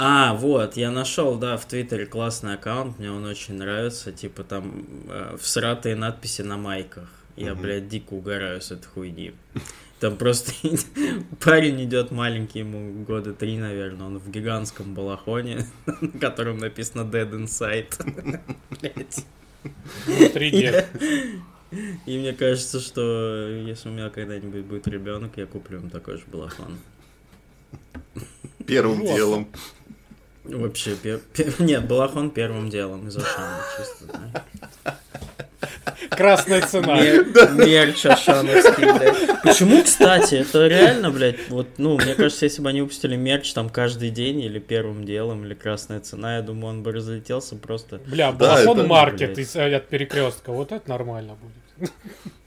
А, вот, я нашел, да, в Твиттере классный аккаунт, мне он очень нравится, типа там э, всратые надписи на майках. Я, Мгм. блядь, дико угораю с этой хуйни. Там просто парень идет маленький, ему года три, наверное, он в гигантском балахоне, на котором написано Dead Inside. Блядь. Внутри дед. И мне кажется, что если у меня когда-нибудь будет ребенок, я куплю ему такой же балахон. Первым делом. Вообще, пер- пер- нет, балахон первым делом из Ашана, чисто, да. Красная цена. Мер- Мерч Ашановский, блядь. Почему, кстати, это реально, блядь, вот, ну, мне кажется, если бы они выпустили мерч там каждый день или первым делом, или красная цена, я думаю, он бы разлетелся просто. Бля, Да, балахон это- маркет блядь. из- э, от перекрестка. Вот это нормально будет.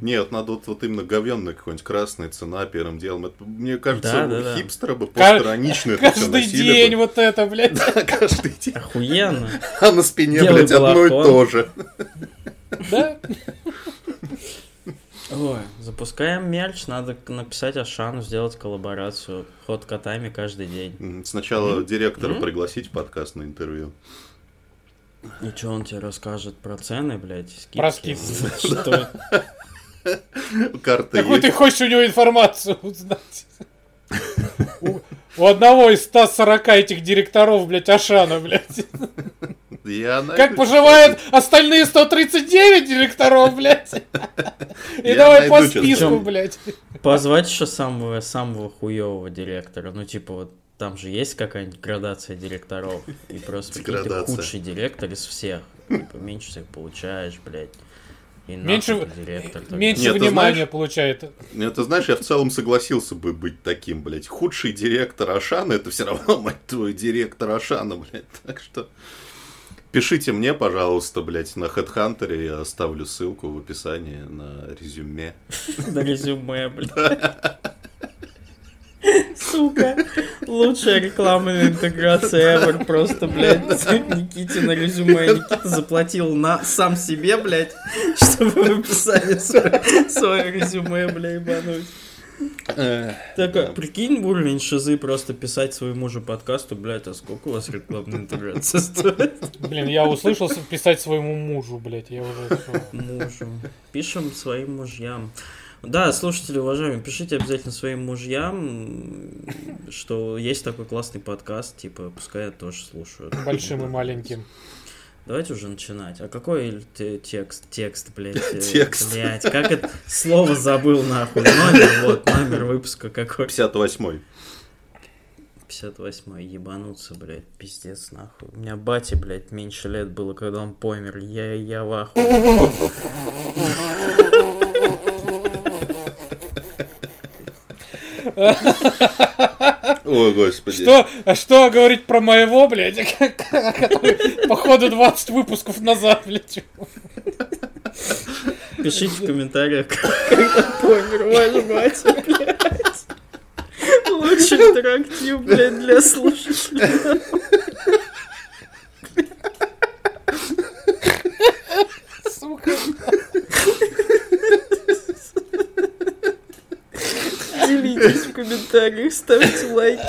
Нет, надо вот, вот именно говенная какой-нибудь красная цена первым делом. Это, мне кажется, Да, да, да. хипстеры бы постранично это все Каждый день бы. вот это, блядь. Каждый день. Охуенно. А на спине, Белый блядь, одно и то же. Да? Ой, запускаем мерч, надо написать Ашану, сделать коллаборацию. Ход котами каждый день. Сначала директора пригласить в подкаст на интервью. И что он тебе расскажет про цены, блядь, скидки? Про скидки. Что? Карта Какую ты хочешь у него информацию узнать? У- одного из 140 этих директоров, блядь, Ашана, блядь. Я Как поживают остальные 139 директоров, блядь? И Я давай по списку, блядь. Позвать еще самого, самого хуевого директора. Ну, типа, вот там же есть какая-нибудь градация директоров. И просто ты худший директор из всех. Типа, меньше всех получаешь, блядь. И Меньше, директор. меньше Нет, внимания знаешь- получает. Ну, ты знаешь, я в целом согласился бы быть таким, блядь. Худший директор Ашана, это все равно, мать твою, директор Ашана, блядь. Так что пишите мне, пожалуйста, блядь, на HeadHunter, я оставлю ссылку в описании на резюме. На резюме, блядь. Сука, лучшая рекламная интеграция ever, просто, блядь, Никите на резюме. Никита заплатил на сам себе, блядь, чтобы вы писали свое, свое резюме, блядь, ебануть. Так, а прикинь, уровень шизы просто писать своему же подкасту, блядь, а сколько у вас рекламная интеграция стоит? Блин, я услышал писать своему мужу, блядь, я уже. Мужу. Пишем своим мужьям. Да, слушатели, уважаемые, пишите обязательно своим мужьям, что есть такой классный подкаст, типа, пускай тоже слушают. большим и маленьким. Давайте уже начинать. А какой те- текст? Текст, блядь. э, Текст. Блядь, как это слово забыл, нахуй. Номер, вот, номер выпуска какой. 58-й. 58 ебануться, блядь, пиздец, нахуй. У меня бате, блядь, меньше лет было, когда он помер. Я, я в ахуе. Ой, господи. Что, а что говорить про моего, блядь, который, походу, 20 выпусков назад, блядь. Пишите в комментариях, когда помер ваш батя, блядь. Лучший интерактив, блядь, для слушателей. Сука. Делитесь в комментариях, ставьте лайки.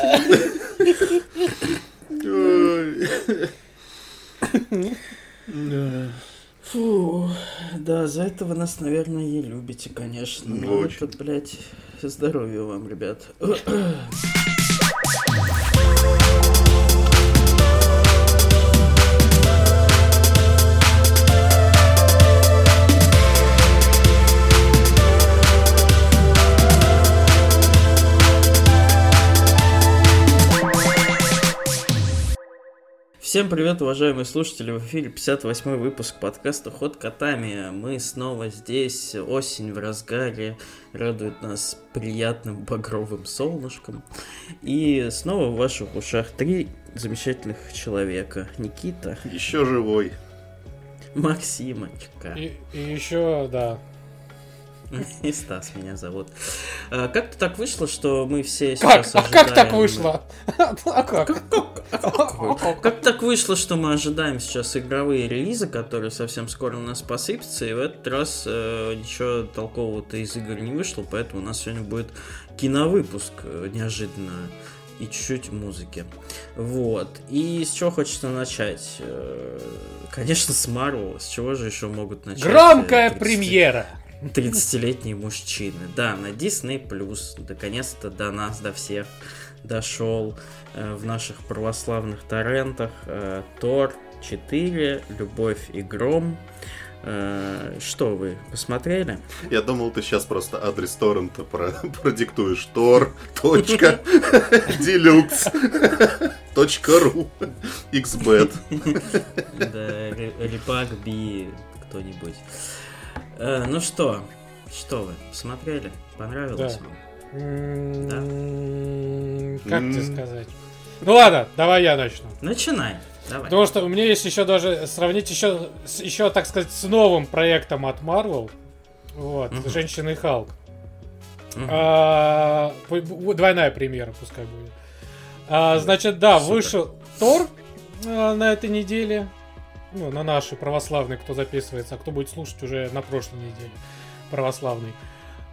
Фу, да, за это вы нас, наверное, и любите, конечно. Ну, Но очень. это, блядь, здоровья вам, ребят. Всем привет, уважаемые слушатели! В эфире 58 выпуск подкаста «Ход котами». Мы снова здесь, осень в разгаре, радует нас приятным багровым солнышком. И снова в ваших ушах три замечательных человека. Никита, Еще живой. Максимочка И, и еще, да. и Стас меня зовут. А, Как-то так вышло, что мы все Как? сейчас А как так ожидаем- вышло? А как? Как так вышло, что мы ожидаем сейчас игровые релизы, которые совсем скоро у нас посыпятся, и в этот раз э, ничего толкового-то из игр не вышло, поэтому у нас сегодня будет киновыпуск э, неожиданно. и чуть-чуть музыки. Вот. И с чего хочется начать? Э, Конечно, с Марвел. С чего же еще могут начать? Громкая э, 30 премьера. 30-летние мужчины. Да, на Disney Plus наконец-то до нас, до всех дошел э, в наших православных торрентах э, Тор 4, Любовь и Гром. Э, что вы посмотрели? Я думал, ты сейчас просто адрес торрента про- продиктуешь. Тор, точка, делюкс, точка ру, xbet. Да, Ре- Репак Би кто-нибудь. Э, ну что, что вы посмотрели? Понравилось Да. вам? М, Как тебе сказать? Ну ладно, давай я начну. Начинай. Давай. Потому что у меня есть еще даже сравнить еще, с- еще так сказать, с новым проектом от Marvel. Вот, Мгм. Женщина и Халк. Мгм. А, двойная премьера, пускай будет. А, значит, да, Супер. вышел Тор а, на этой неделе. Ну, на нашей православной, кто записывается, а кто будет слушать уже на прошлой неделе. Православный.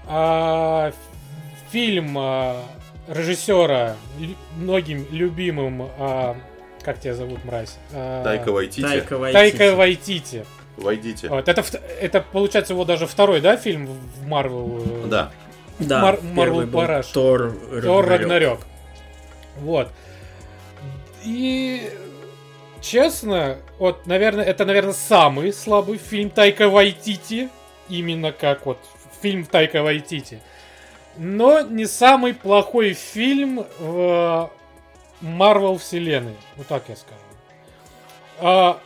А, фильм а, режиссера многим любимым. а, как тебя зовут, мразь? А, Тайка Вайтити, Тайка Вайтити. Тайка Вайтити. войдите. Вот, это, это получается его даже второй, да, фильм в Марвел? Да, Да, Мар- был Параш. Тор Тор Рагнарёк. Рагнарёк. Вот. И честно, вот, наверное, это, наверное, самый слабый фильм Тайка Вайтити. Именно как вот фильм Тайка Вайтити. Но не самый плохой фильм в Марвел вселенной. Вот так я скажу. А,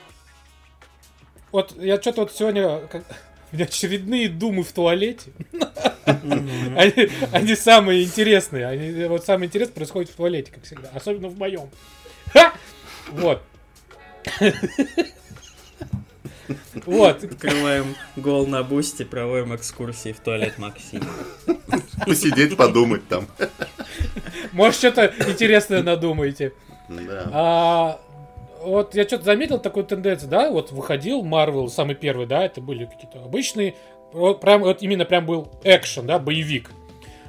вот я что-то вот сегодня... как- у меня очередные думы в туалете. Они, они самые интересные. Они, вот самое интересное происходит в туалете, как всегда. Особенно в моем. Вот. Вот. Открываем гол на бусте, проводим экскурсии в туалет Максима. посидеть, подумать там. Может, что-то интересное надумаете. Да. А, вот я что-то заметил такую тенденцию, да, вот выходил Марвел, самый первый, да, это были какие-то обычные, вот прям, вот именно прям был экшен, да, боевик.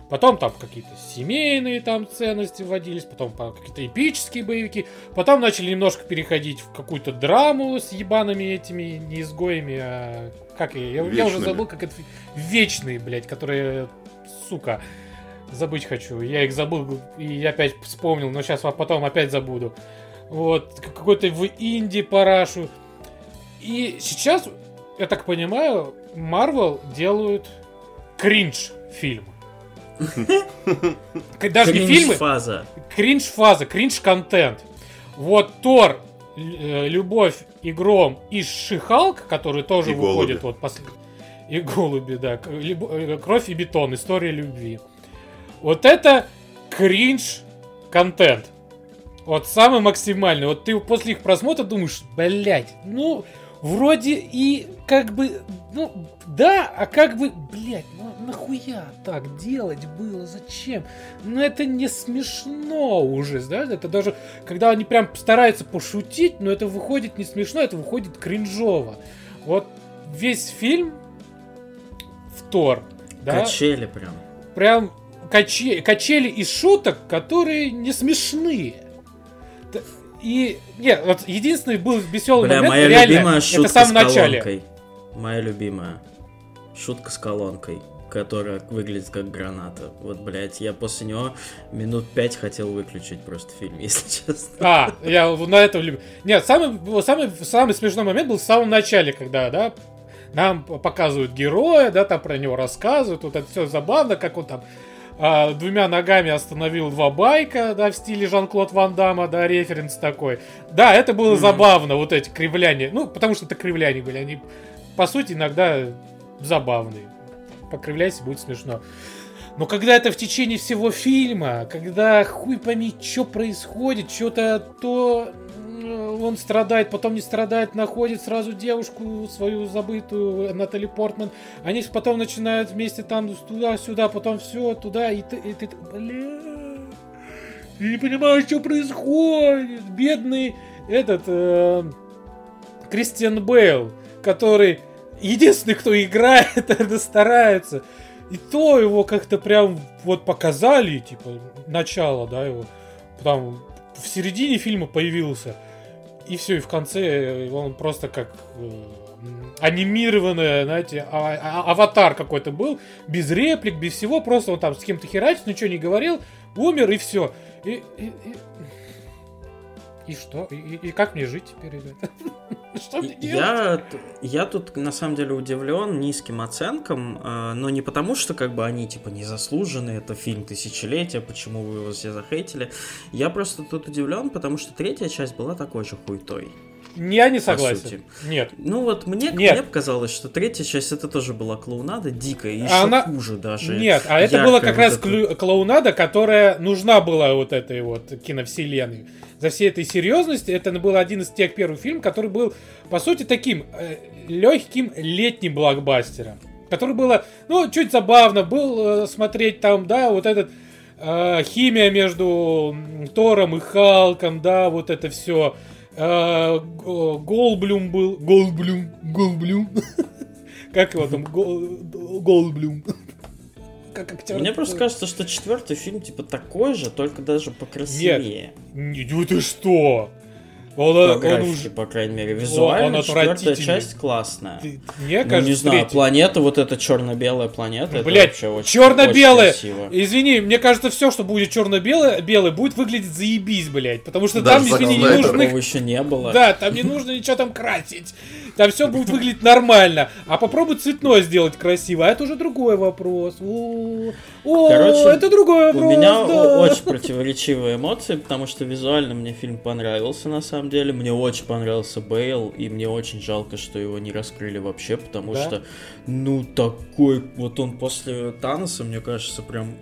Потом там какие-то семейные там ценности вводились, потом по- какие-то эпические боевики, потом начали немножко переходить в какую-то драму с ебаными этими не изгоями, а как я, я, я уже забыл, как это вечные, блядь, которые, сука, забыть хочу. Я их забыл и опять вспомнил, но сейчас потом опять забуду. Вот, какой-то в инди парашу. И сейчас, я так понимаю, Marvel делают кринж фильм. Даже не фильмы, фаза. кринж-фаза, кринж-контент. Вот Тор, э, Любовь и Гром и Шихалк, который тоже И голуби. выходит вот после... И голуби, да. Э, Кровь и бетон, история любви. Вот это кринж-контент. Вот самый максимальный. Вот ты после их просмотра думаешь, блять, ну, вроде и как бы, ну, да, а как бы, блять, ну нахуя так делать было, зачем? Ну это не смешно уже, знаешь, это даже, когда они прям стараются пошутить, но это выходит не смешно, это выходит кринжово. Вот весь фильм в Тор, да, Качели прям. прям каче- качели из шуток, которые не смешные. И нет, вот единственный был веселый Бля, момент, моя реально, любимая это в шутка самом с начале. колонкой. Моя любимая. Шутка с колонкой, которая выглядит как граната. Вот, блядь, я после него минут пять хотел выключить просто фильм, если честно. А, я на этом люблю. Нет, самый, самый, самый смешной момент был в самом начале, когда, да, нам показывают героя, да, там про него рассказывают, вот это все забавно, как он там а, двумя ногами остановил два байка, да, в стиле Жан-Клод Ван Дамма, да, референс такой. Да, это было Мгм. забавно, вот эти кривляния. Ну, потому что это кривляния были, они, по сути, иногда забавные. Покривляйся, будет смешно. Но когда это в течение всего фильма, когда хуй пойми, что происходит, что-то то он страдает, потом не страдает, находит сразу девушку свою забытую, Натали Портман. Они потом начинают вместе там туда-сюда, потом все туда, и ты, и ты бля, не понимаю, что происходит. Бедный этот э, Кристиан Бейл, который единственный, кто играет, это старается. И то его как-то прям вот показали, типа, начало, да, его. Там в середине фильма появился. И все, и в конце он просто как э, анимированная, знаете, а- а- аватар какой-то был, без реплик, без всего, просто он там с кем-то херачит, ничего не говорил, умер и все. И, и, и- и что? И, и- как мне жить теперь, ребята? Что мне? Я, я тут на самом деле удивлен низким оценкам, э, но не потому, что как бы они типа незаслужены, это фильм тысячелетия, почему вы его все захейтили. Я просто тут удивлен, потому что третья часть была такой же хуйтой. Я не согласен. Нет. Ну вот мне, Нет. мне показалось, что третья часть это тоже была клоунада дикая, еще Она- хуже даже. Нет, а это была как вот раз клю- клоунада, которая нужна была вот этой вот киновселенной. За всей этой серьезности это был один из тех первых фильмов, который был, по сути, таким э, легким летним блокбастером. Который было, ну, чуть забавно был э, смотреть там, да, вот этот э, химия между Тором и Халком, да, вот это все. Голблюм был. Голблюм. Голблюм. Как его там? Гол- Голблюм. Как актер. Мне просто кажется, что четвертый фильм типа такой же, только даже покрасивее. Не, ну ты что? Он, По он уже... по крайней мере, он визуально четвертая отвратительный. часть классная. ты- Мне Ну, кажется, не знаю, третий. планета, вот эта черно-белая планета, очень, черно-белая. Извини, мне кажется, все, что будет черно-белое, белое, будет выглядеть заебись, блядь. Потому что Даже там, извини, не Такого еще не было. Да, там не нужно ничего там красить. Там все будет выглядеть нормально. А попробуй цветное сделать красиво. А это уже другой вопрос. О, о, Короче, это другой У вопрос. меня да. о- очень противоречивые эмоции, потому что визуально мне фильм понравился на самом деле. Мне очень понравился Бейл, и мне очень жалко, что его не раскрыли вообще, потому Да? что, ну, такой, вот он после Таноса, мне кажется, прям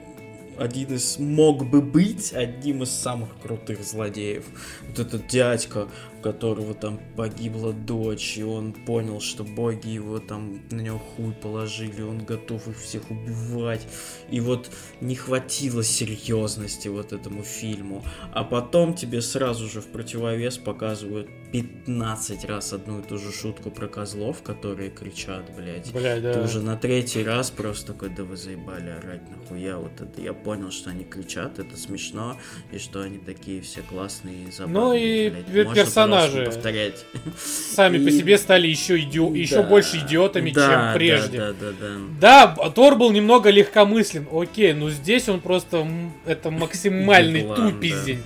один из, мог бы быть одним из самых крутых злодеев. Вот этот дядька, у которого там погибла дочь, и он понял, что боги его там на него хуй положили, он готов их всех убивать. И вот не хватило серьезности вот этому фильму. А потом тебе сразу же в противовес показывают 15 раз одну и ту же шутку про козлов, которые кричат, блядь. Бля, да. Ты уже на третий раз просто такой, да вы заебали орать нахуя вот это. Я понял, что они кричат, это смешно, и что они такие все классные и забавные. Ну и блядь. Можно, персонажи. Не повторять. Сами по И- себе стали еще, еще Да, больше идиотами, да, чем да, прежде. Да, да, да. Да, Тор был немного легкомыслен, окей, но здесь он просто, это максимальный тупиздень.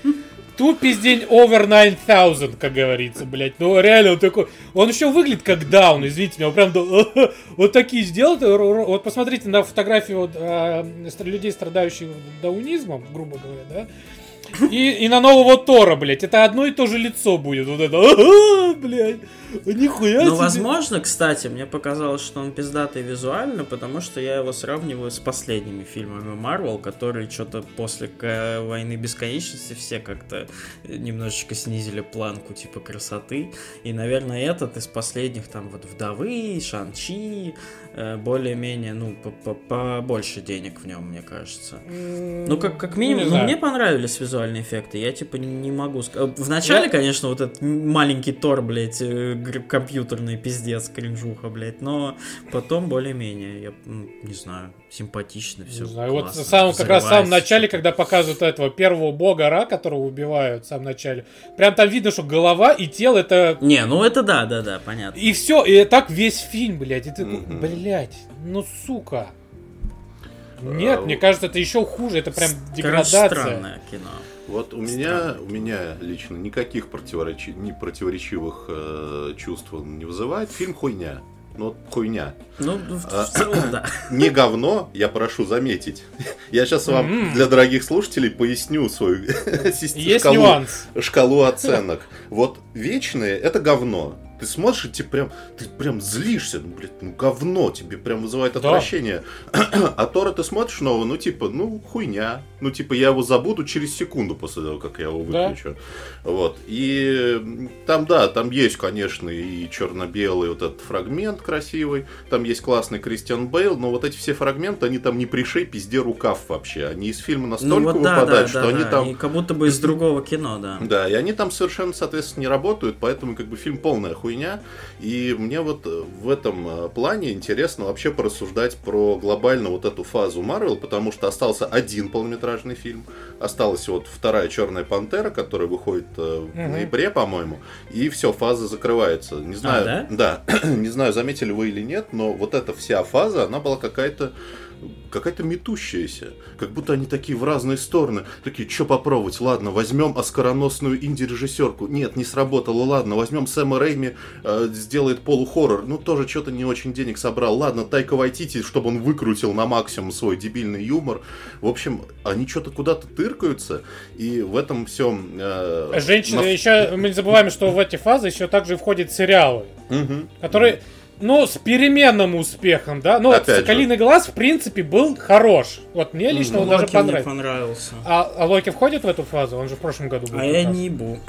Тупиздень over 9000, как говорится, блядь. Ну, реально, он такой... Он еще выглядит как даун, извините меня. Он прям да- вот такие сделал. Вот посмотрите на фотографии вот, а, людей, страдающих даунизмом, грубо говоря, да? И, и на нового Тора, блядь. Это одно и то же лицо будет. Вот это, «Ага, блядь. Нихуя Ну, себе». возможно, кстати, мне показалось, что он пиздатый визуально, потому что я его сравниваю с последними фильмами Марвел, которые что-то после Войны Бесконечности все как-то немножечко снизили планку типа красоты. И, наверное, этот из последних, там, вот Вдовы, Шанчи, э, более-менее, ну, по- по- побольше денег в нем, мне кажется. Ну, как, как минимум, ну, знаю. мне понравились визуальные эффекты. Я, типа, не могу сказать. Вначале, Я- конечно, вот этот маленький Тор, блядь, э, компьютерный пиздец, кринжуха, блядь. Но потом более-менее, я не знаю, симпатично все. Не знаю, вот в самом, как раз в самом начале, когда показывают этого первого бога Ра, которого убивают в самом начале, прям там видно, что голова и тело это... Не, ну это да, да, да, понятно. И все, и так весь фильм, блядь. И ты такой, Мгм. блядь, ну сука. Нет, А, мне кажется, это еще хуже, это прям деградация. странное кино. Вот у меня, у меня лично никаких противоречи- не противоречивых э, чувств он не вызывает. Фильм хуйня. Ну, хуйня. Ну, в, А, в целом, да. Не говно, я прошу заметить. Я сейчас вам М. для дорогих слушателей поясню свою Есть шкалу, нюанс. шкалу оценок. Вот вечные это говно. Ты смотришь, и тебе прям, ты прям злишься, ну, блядь, ну говно, тебе прям вызывает Да. отвращение. А Тора ты смотришь нового, ну типа, ну хуйня. Ну типа я его забуду через секунду после того, как я его Да. выключу. Вот. И там, да, там есть, конечно, и черно-белый вот этот фрагмент красивый. Там есть классный Кристиан Бейл, но вот эти все фрагменты, они там не пришей, пизде рукав вообще. Они из фильма настолько Ну вот да, да, выпадают, да, что они да. там... И как будто бы из другого кино, да. Да, и они там совершенно, соответственно, не работают, поэтому как бы фильм полная хуйня. Хуйня. И мне вот э, в этом э, плане интересно вообще порассуждать про глобально вот эту фазу Марвел, потому что остался один полнометражный фильм, осталась вот вторая Черная Пантера, которая выходит э, в ноябре, по-моему, и все, фаза закрывается. Не знаю, да, не знаю, заметили вы или нет, но вот эта вся фаза, она была какая-то какая-то метущаяся. Как будто они такие в разные стороны. Такие, что попробовать? Ладно, возьмем оскароносную инди-режиссерку. Нет, не сработало. Ладно, возьмем Сэма Рэйми, э, сделает полухоррор. Ну, тоже что-то не очень денег собрал. Ладно, Тайка Вайтити, чтобы он выкрутил на максимум свой дебильный юмор. В общем, они что-то куда-то тыркаются. И в этом всем... Женщины, еще мы не забываем, что в эти фазы еще также входят сериалы, которые, ну, с переменным успехом, да. Ну, вот Опять же. «Соколиный глаз», в принципе, был хорош. Вот мне лично он даже Локи понравился. понравился. А, а Локи входит в эту фазу? Он же в прошлом году был. А я раз. не ебу.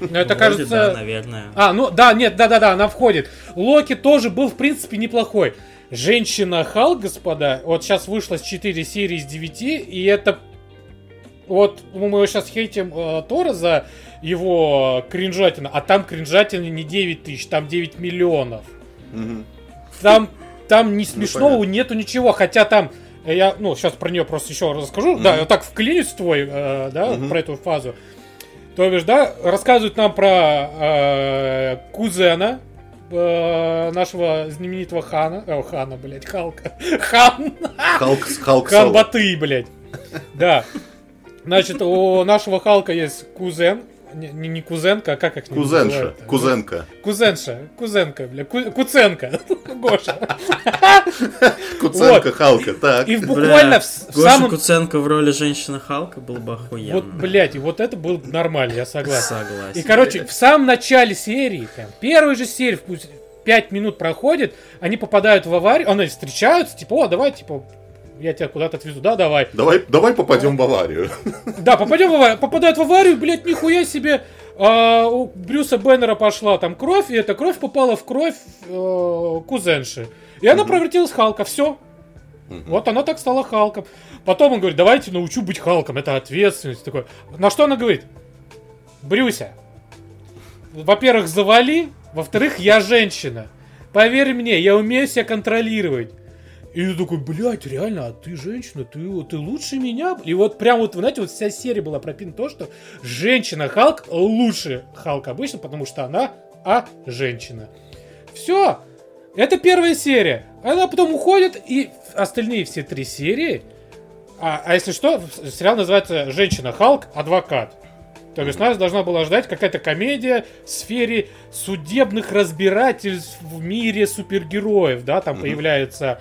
Ну, это кажется... да, наверное. А, ну да, нет, да-да-да, она входит. Локи тоже был, в принципе, неплохой. Женщина Халк, господа, вот сейчас вышло с 4 серии из 9, и это... Вот мы сейчас хейтим э, Тора за его кринжатина, а там кринжатина не 9 тысяч, там 9 миллионов. Там, там ни смешного понятно. нету ничего, хотя там... э, Я, ну, сейчас про нее просто еще расскажу. Да, я так вклинюсь в твой, э, да, про эту фазу. То бишь, да, рассказывают нам про э, кузена э, нашего знаменитого Хана. О, Хана, блядь, Халка. Хан! Халк, Халк Хан. Баты, блядь. Да. Значит, у нашего Халка есть кузен. Не, не- кузенка, а как их Кузенша, называют? кузенка. Кузенша, кузенка, бля, Ку- Куценко, Гоша. Куценка Халка, так. И в- буквально в самом... Куценко в роли женщины Халка был бы охуенно. Вот, блядь, и вот это было нормально, я согласен. Согласен. И, короче, в самом начале серии, прям, первой же серии, пусть 5 минут проходит, они попадают в аварию, они встречаются, типа, о, давай, типа, я тебя куда-то отвезу, да, давай. Давай, давай попадем в аварию. Да, попадем в аварию, попадают в аварию, блядь, нихуя себе. а, у Брюса Беннера пошла там кровь, и эта кровь попала в кровь э, кузенши. И она превратилась в Халка, все. Вот она так стала Халком. Потом он говорит, давайте научу быть Халком, это ответственность. Такой. На что она говорит? Брюся, во-первых, завали, во-вторых, я женщина. Поверь мне, я умею себя контролировать. И я такой, блядь, реально, а ты женщина, ты, ты лучше меня. И вот прям вот, вы знаете, вот вся серия была прописана то, что женщина Халк лучше Халк обычно, потому что она, а, женщина. Все. Это первая серия. Она потом уходит, и остальные все три серии... А, а если что, сериал называется «Женщина Халк. Адвокат». То есть нас должна была ждать какая-то комедия в сфере судебных разбирательств в мире супергероев, да, там появляется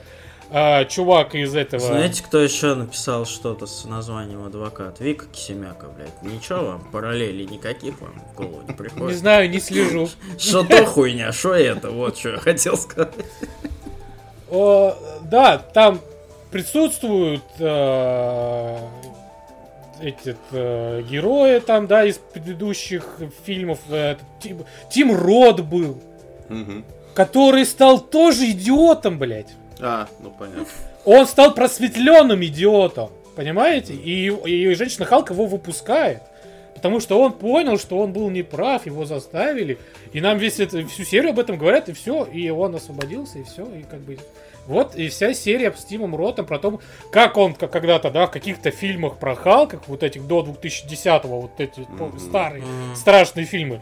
а, чувак из этого... Знаете, кто еще написал что-то с названием адвокат? Вика Кисемяка, блядь. Ничего вам, параллели никаких вам в голову не Не приходит. знаю, не слежу. Что то хуйня, что это? Вот что я хотел сказать. Да, там присутствуют э, эти э, герои там, да, из предыдущих фильмов. Э, Тим, Тим Рот был, Мгм. который стал тоже идиотом, блядь. А, ну понятно. Он стал просветленным идиотом, понимаете? И, и женщина Халк его выпускает. Потому что он понял, что он был неправ, его заставили. И нам весь это, всю серию об этом говорят, и все. И он освободился, и все. И как бы... Вот и вся серия с Тимом Ротом про то, как он как когда-то, да, в каких-то фильмах про Халка, вот этих до 2010-го, вот эти Мгм. старые, Мгм. страшные фильмы.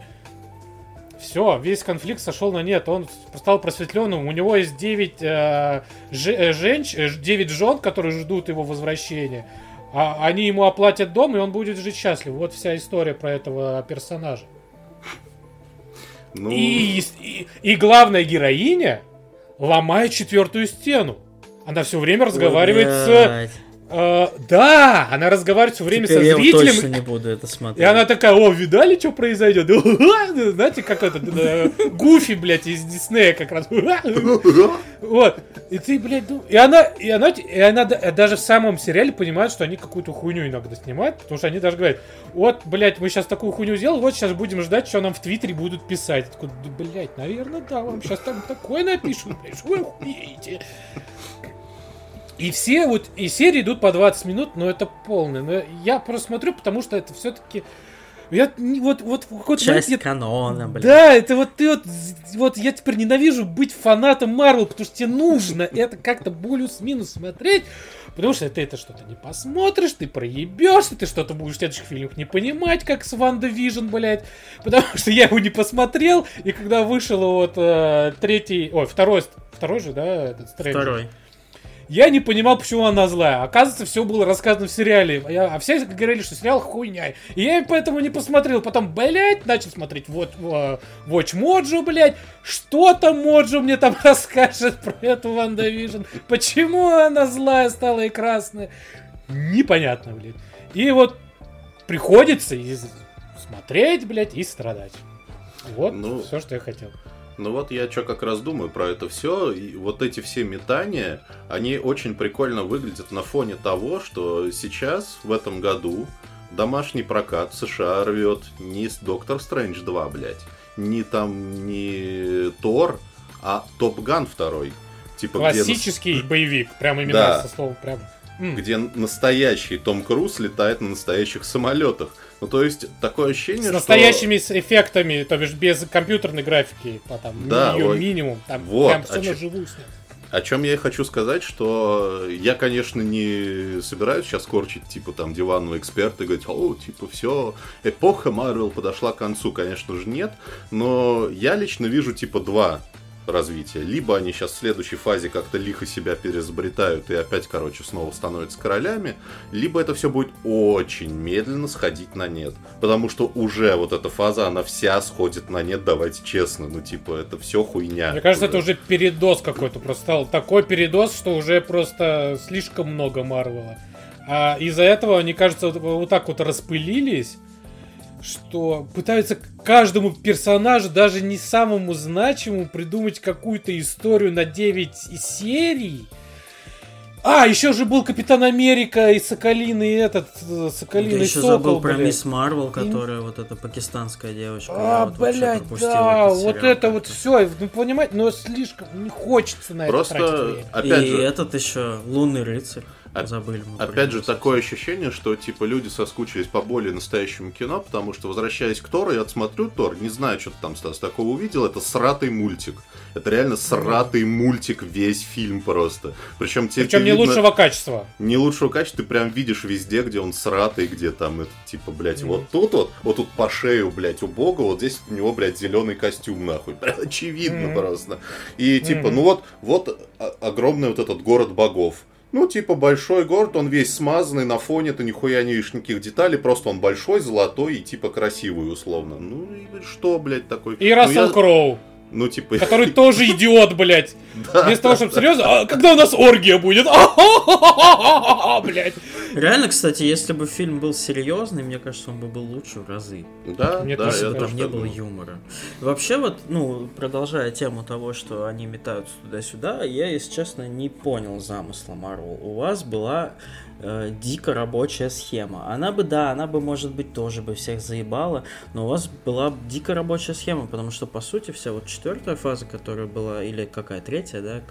Все, весь конфликт сошел на нет. Он стал просветленным. У него есть 9 э, же- э, женщ, э, 9 жен, которые ждут его возвращения. А они ему оплатят дом, и он будет жить счастлив. Вот вся история про этого персонажа. Ну, И, и, и главная героиня ломает четвертую стену. Она все время разговаривает с... Э, да, она разговаривает все время Теперь со я зрителем. точно не буду это смотреть. И она такая, о, видали, что произойдет? Знаете, как это, э, Гуфи, блядь, из Диснея как раз. Вот. И ты, блядь, ну... И она, и она, и она да- даже в самом сериале понимает, что они какую-то хуйню иногда снимают, потому что они даже говорят, вот, блядь, мы сейчас такую хуйню сделали, вот сейчас будем ждать, что нам в Твиттере будут писать. Я такой, да, блядь, наверное, да, вам сейчас там такое напишут, блядь, что вы охуеете. И все вот, и серии идут по 20 минут, но это полное. Но я просто смотрю, потому что это все-таки Я вот, вот в какой-то момент Часть я- канона, блядь. Да, это вот ты вот, вот я теперь ненавижу быть фанатом Марвел, потому что тебе нужно это как-то более-минус смотреть, потому что ты это что-то не посмотришь, ты проебешься, ты что-то будешь в следующих фильмах не понимать, как с WandaVision, блядь, потому что я его не посмотрел, и когда вышел вот э, третий, ой, второй, второй же, да, этот Стрэнджер? Второй. Я не понимал, почему она злая. Оказывается, все было рассказано в сериале. А, все говорили, что сериал хуйня. И я поэтому не посмотрел. Потом, блядь, начал смотреть вот, WatchMojo, блядь. Что там Mojo мне там расскажет про эту WandaVision? Почему она злая стала и красная? Непонятно, блядь. И вот приходится и смотреть, блядь, и страдать. Вот Ну, все, что я хотел. Ну вот я что как раз думаю про это все. И вот эти все метания, они очень прикольно выглядят на фоне того, что сейчас, в этом году, домашний прокат в США рвет не Доктор Стрэндж 2, блядь. Не там не Тор, а Топ Ган второй. Типа, где нас- Классический боевик. Прям именно Да. со словом прям. М. где настоящий Том Круз летает на настоящих самолетах. Ну, то есть, такое ощущение, С что... настоящими эффектами, то бишь без компьютерной графики, по там Да, ее ой. минимум, там Вот, прям а чё- на живую снято. О чем я и хочу сказать, что я, конечно, не собираюсь сейчас корчить, типа, там, диванного эксперта и говорить, о, типа, все, эпоха Марвел подошла к концу, конечно же, нет, но я лично вижу, типа, два развития. Либо они сейчас в следующей фазе как-то лихо себя переизобретают и опять, короче, снова становятся королями, либо это все будет очень медленно сходить на нет. Потому что уже вот эта фаза, она вся сходит на нет, давайте честно. Ну, типа, это все хуйня. Мне кажется, это уже передоз какой-то просто стал. Такой передоз, что уже просто слишком много Марвела. А из-за этого, они, кажется, вот так вот распылились, что пытаются каждому персонажу, даже не самому значимому, придумать какую-то историю на 9 серий. А, еще же был Капитан Америка и Соколиный этот, э, Я Соколиный еще Сокол, забыл про блядь. Мисс Марвел, которая вот эта пакистанская девочка. А, вот блядь, да, вот сериал это вот все, ну понимаете, но слишком не хочется на это тратить Просто, время. опять И же, этот еще Лунный рыцарь. Забыли мы Опять же, такое ощущение, что типа люди соскучились по более настоящему кино, потому что, возвращаясь к Тору, я отсмотрю Тор, не знаю, что ты там, Стас, такого увидел, это сратый мультик. Это реально сратый мультик, весь фильм просто. Причем тебе Причем не видно- лучшего качества. не лучшего качества, ты прям видишь везде, где он сратый, где там, это, типа, блядь, Мгм. вот тут вот, вот тут по шею, блядь, у бога, вот здесь у него, блядь, зеленый костюм, нахуй. Прям очевидно Мгм. просто. И, типа, Мгм. ну вот, вот о- огромный вот этот город богов. Ну, типа, большой город, он весь смазанный, на фоне ты нихуя не видишь никаких деталей, просто он большой, золотой и, типа, красивый, условно. Ну, и что, блядь, такой? И ну, Рассел я- Кроу, Ну, типа... который тоже идиот, блядь. да, Вместо того, чтобы серьезно, а когда у нас оргия будет? Блядь. Реально, кстати, если бы фильм был серьезный, мне кажется, он бы был лучше в разы. Да, Мне да, тоже Если я бы тоже там не было юмора. Вообще вот, ну, продолжая тему того, что они метаются туда-сюда, я, если честно, не понял замысла Марвел. У вас была э, дико рабочая схема. Она бы, да, она бы, может быть, тоже бы всех заебала, но у вас была дико рабочая схема, потому что, по сути, вся вот четвертая фаза, которая была, или какая, третья, да,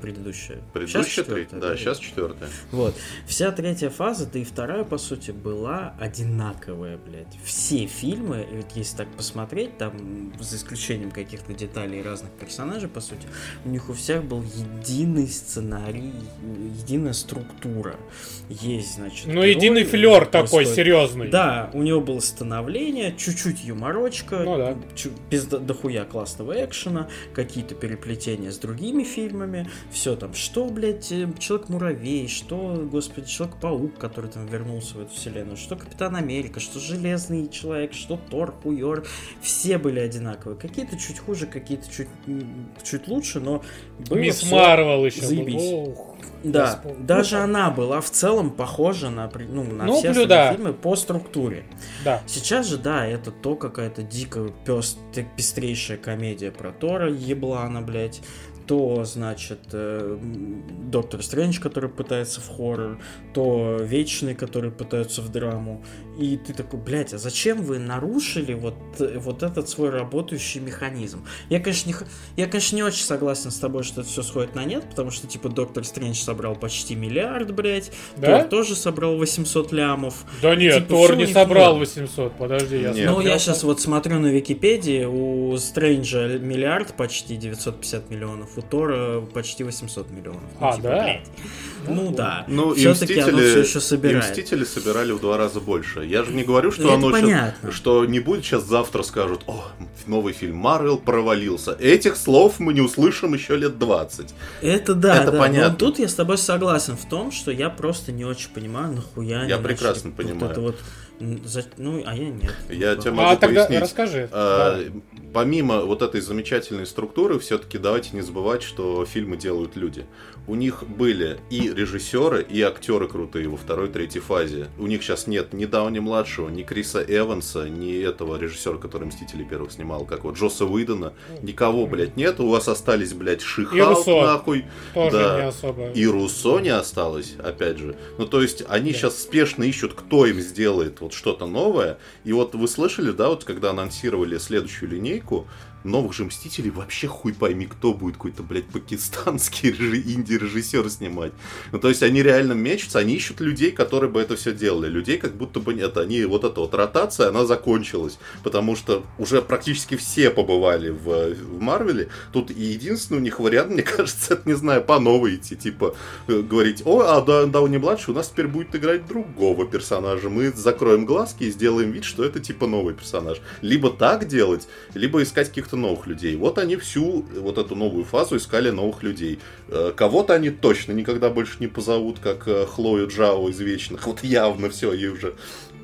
предыдущая. Предыдущая четвёртая, третья, да, сейчас четвертая. вот. Вся третья фаза, да и вторая, по сути, была одинаковая, блядь. Все фильмы, если так посмотреть, там, за исключением каких-то деталей разных персонажей, по сути, у них у всех был единый сценарий, единая структура. Есть, значит... Ну, единый флер такой простой. серьезный. Да, у него было становление, чуть-чуть юморочка, Ну да. без до- дохуя классного экшена, какие-то переплетения с другими фильмами, все там, что, блядь, э, Человек-муравей, что, господи, Человек-паук, который там вернулся в эту вселенную, что Капитан Америка, что Железный Человек, что Тор, Хуйор, все были одинаковые. Какие-то чуть хуже, какие-то чуть, чуть лучше, но Мисс Марвел еще. заебись. был. Да, даже Ну, она была в целом похожа на, ну, на Ну, все блю, да. фильмы по структуре. Да. Сейчас же, да, это то какая-то дико пес- пестрейшая комедия про Тора, еблана, блядь. То, значит, э, Доктор Стрэндж, который пытается в хоррор, то Вечный, который пытаются в драму. И ты такой, блядь, а зачем вы нарушили вот, э, вот этот свой работающий механизм? Я, конечно, не, я, конечно, не очень согласен с тобой, что это все сходит на нет, потому что, типа, Доктор Стрэндж собрал почти миллиард, блядь, Да? Тор тоже собрал 800 лямов. Да нет, Типа, Тор не собрал норм. 800, подожди, я Нет. Ну, я сейчас вот смотрю на Википедии, у Стрэнджа миллиард почти 950 миллионов, у Тора почти 800 миллионов. Ну, А, типа, да? блядь. Ну да. Ну, и Все-таки оно все Мстители, еще и собирает. Мстители собирали в два раза больше. Я же не говорю, что Это оно понятно. что не будет сейчас завтра скажут, о, новый фильм Марвел провалился. Этих слов мы не услышим еще лет 20. Это да, Это да. понятно. Но тут я с тобой согласен в том, что я просто не очень понимаю, нахуя они Я прекрасно начали вот понимаю. это вот, за- Ну, а я нет. Я Ну, тебя А могу тогда пояснить. расскажи. А, Помимо вот этой замечательной структуры, все-таки давайте не забывать, что фильмы делают люди. У них были и режиссеры, и актеры крутые во второй, третьей фазе. У них сейчас нет ни Дауни младшего, ни Криса Эванса, ни этого режиссера, который Мстители первых снимал, как вот Джоса Уидона. Никого, блядь, нет. У вас остались, блядь, Шихалк, Руссо. нахуй. Тоже да. не особо. И Руссо не осталось, опять же. Ну, то есть, они сейчас спешно ищут, кто им сделает вот что-то новое. И вот вы слышали, да, вот когда анонсировали следующую линейку, новых же Мстителей вообще хуй пойми, кто будет какой-то, блядь, пакистанский режи- инди-режиссер снимать. Ну, то есть, они реально мечутся, они ищут людей, которые бы это все делали. Людей как будто бы нет. Они, вот эта вот ротация, она закончилась. Потому что уже практически все побывали в, в Марвеле. Тут и единственный у них вариант, мне кажется, это, не знаю, по новой идти. Типа, э, говорить, о, а да, Дауни младший у нас теперь будет играть другого персонажа. Мы закроем глазки и сделаем вид, что это типа новый персонаж. Либо так делать, либо искать каких-то новых людей. Вот они всю вот эту новую фазу искали новых людей. Э, Кого-то они точно никогда больше не позовут, как э, Хлою Джао из Вечных. Вот явно все, ей уже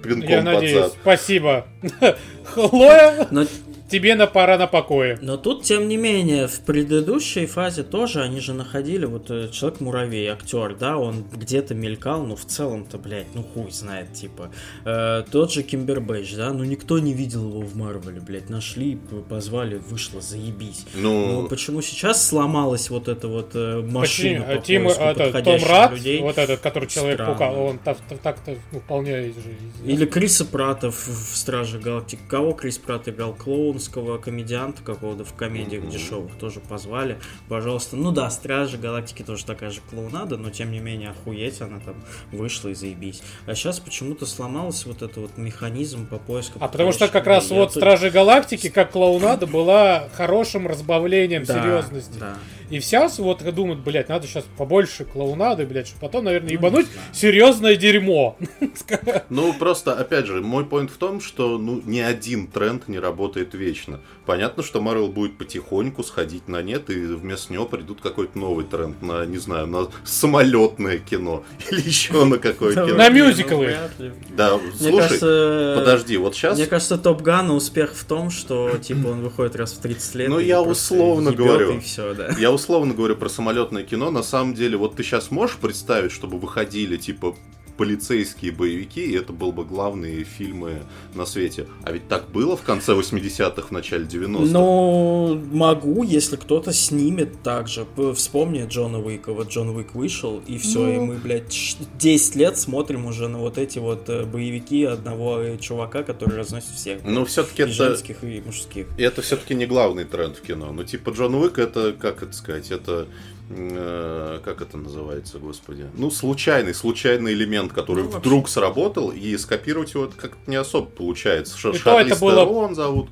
пинком Я под надеюсь. зад. Спасибо. Хлоя, Но, тебе на пора на покое. но тут, тем не менее, в предыдущей фазе тоже они же находили вот э, Человек-муравей, актер, да, он где-то мелькал, но в целом-то, блядь, ну хуй знает, типа. Э, тот же Кимбербэтч, да, ну никто не видел его в Марвеле, блядь, нашли, позвали, вышло, заебись. Ну, Ну, почему сейчас сломалась вот эта вот э, машина Почти, по Тим, поиску это, Том Рад, людей? вот этот, который Человек-паука, он так- так- так-то ну, вполне же Или Криса Прата в, в Страже Галактики. Кого Крис Прат играл? Клоунского комедианта какого-то в комедиях Мгм. дешевых тоже позвали. Пожалуйста. Ну да, Стражи Галактики тоже такая же клоунада, но тем не менее охуеть она там вышла и заебись. А сейчас почему-то сломался вот этот вот механизм по поиску. А потому что как раз вот тут- Стражи Галактики, как клоунада, была хорошим разбавлением Да, серьезности. Да. И сейчас вот думают, блядь, надо сейчас побольше клоунады, блядь, чтобы потом, наверное, Ну, ебануть серьезное дерьмо. Ну, просто, опять же, мой поинт в том, что ну, ни один тренд не работает вечно. Понятно, что Marvel будет потихоньку сходить на нет, и вместо него придут какой-то новый тренд на, не знаю, на самолетное кино. Или еще на какое кино. На ну, мюзиклы. Да, слушай, подожди, вот сейчас... Мне кажется, Топ Гана успех в том, что типа он выходит раз в 30 лет. Ну, я условно говорю. Я условно говорю про самолетное кино. На самом деле, вот ты сейчас можешь представить, чтобы выходили, типа, полицейские боевики, и это был бы главные фильмы на свете. А ведь так было в конце 80-х, в начале 90-х. Ну, могу, если кто-то снимет так же. Вспомни Джона Уика. Вот Джон Уик вышел, и все, Ну. и мы, блядь, ш- 10 лет смотрим уже на вот эти вот э, боевики одного э, чувака, который разносит всех. Но все-таки это... женских, и мужских. И это все-таки не главный тренд в кино. Ну, типа, Джон Уик, это, как это сказать, это... э, как это называется, господи? Ну, случайный, случайный элемент, который Ну, вообще. вдруг сработал, и скопировать его как-то не особо получается. Ш- И то это было- Терон зовут.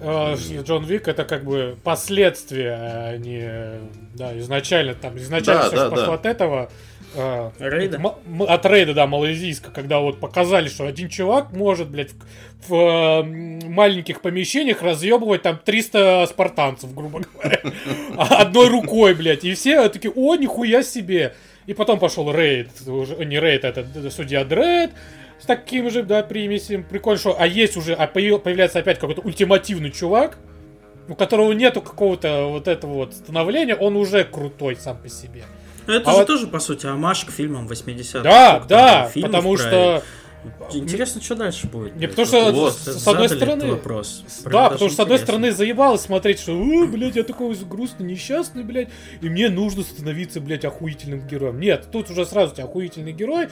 Э, Джон Вик это как бы последствия, а не да, изначально там изначально Да, всё да, пошло да. от этого. Э, Рейда? м- от рейда, да, малоазийска, когда вот показали, что один чувак может, блядь, в, в, э, маленьких помещениях разъебывать там 300 спартанцев, грубо говоря, А одной рукой, блядь, и все такие, о, нихуя себе. И потом пошел рейд, уже, не рейд, это судья Дред, с таким же, да, примесем. Прикольно, что, а есть уже, а появ- появляется опять какой-то ультимативный чувак, у которого нету какого-то вот этого вот становления, он уже крутой сам по себе. Ну, это А же вот- тоже, по сути, амаш к фильмам 80-х. Да, да, потому что Интересно, что дальше будет. Не, потому что, Вот, с- одной стороны- вопрос. Прям Да, потому что, с одной стороны, заебалось смотреть, что, «О, блядь, я такой грустный, несчастный, блядь, и мне нужно становиться, блядь, охуительным героем. Нет, тут уже сразу тебя охуительный герой,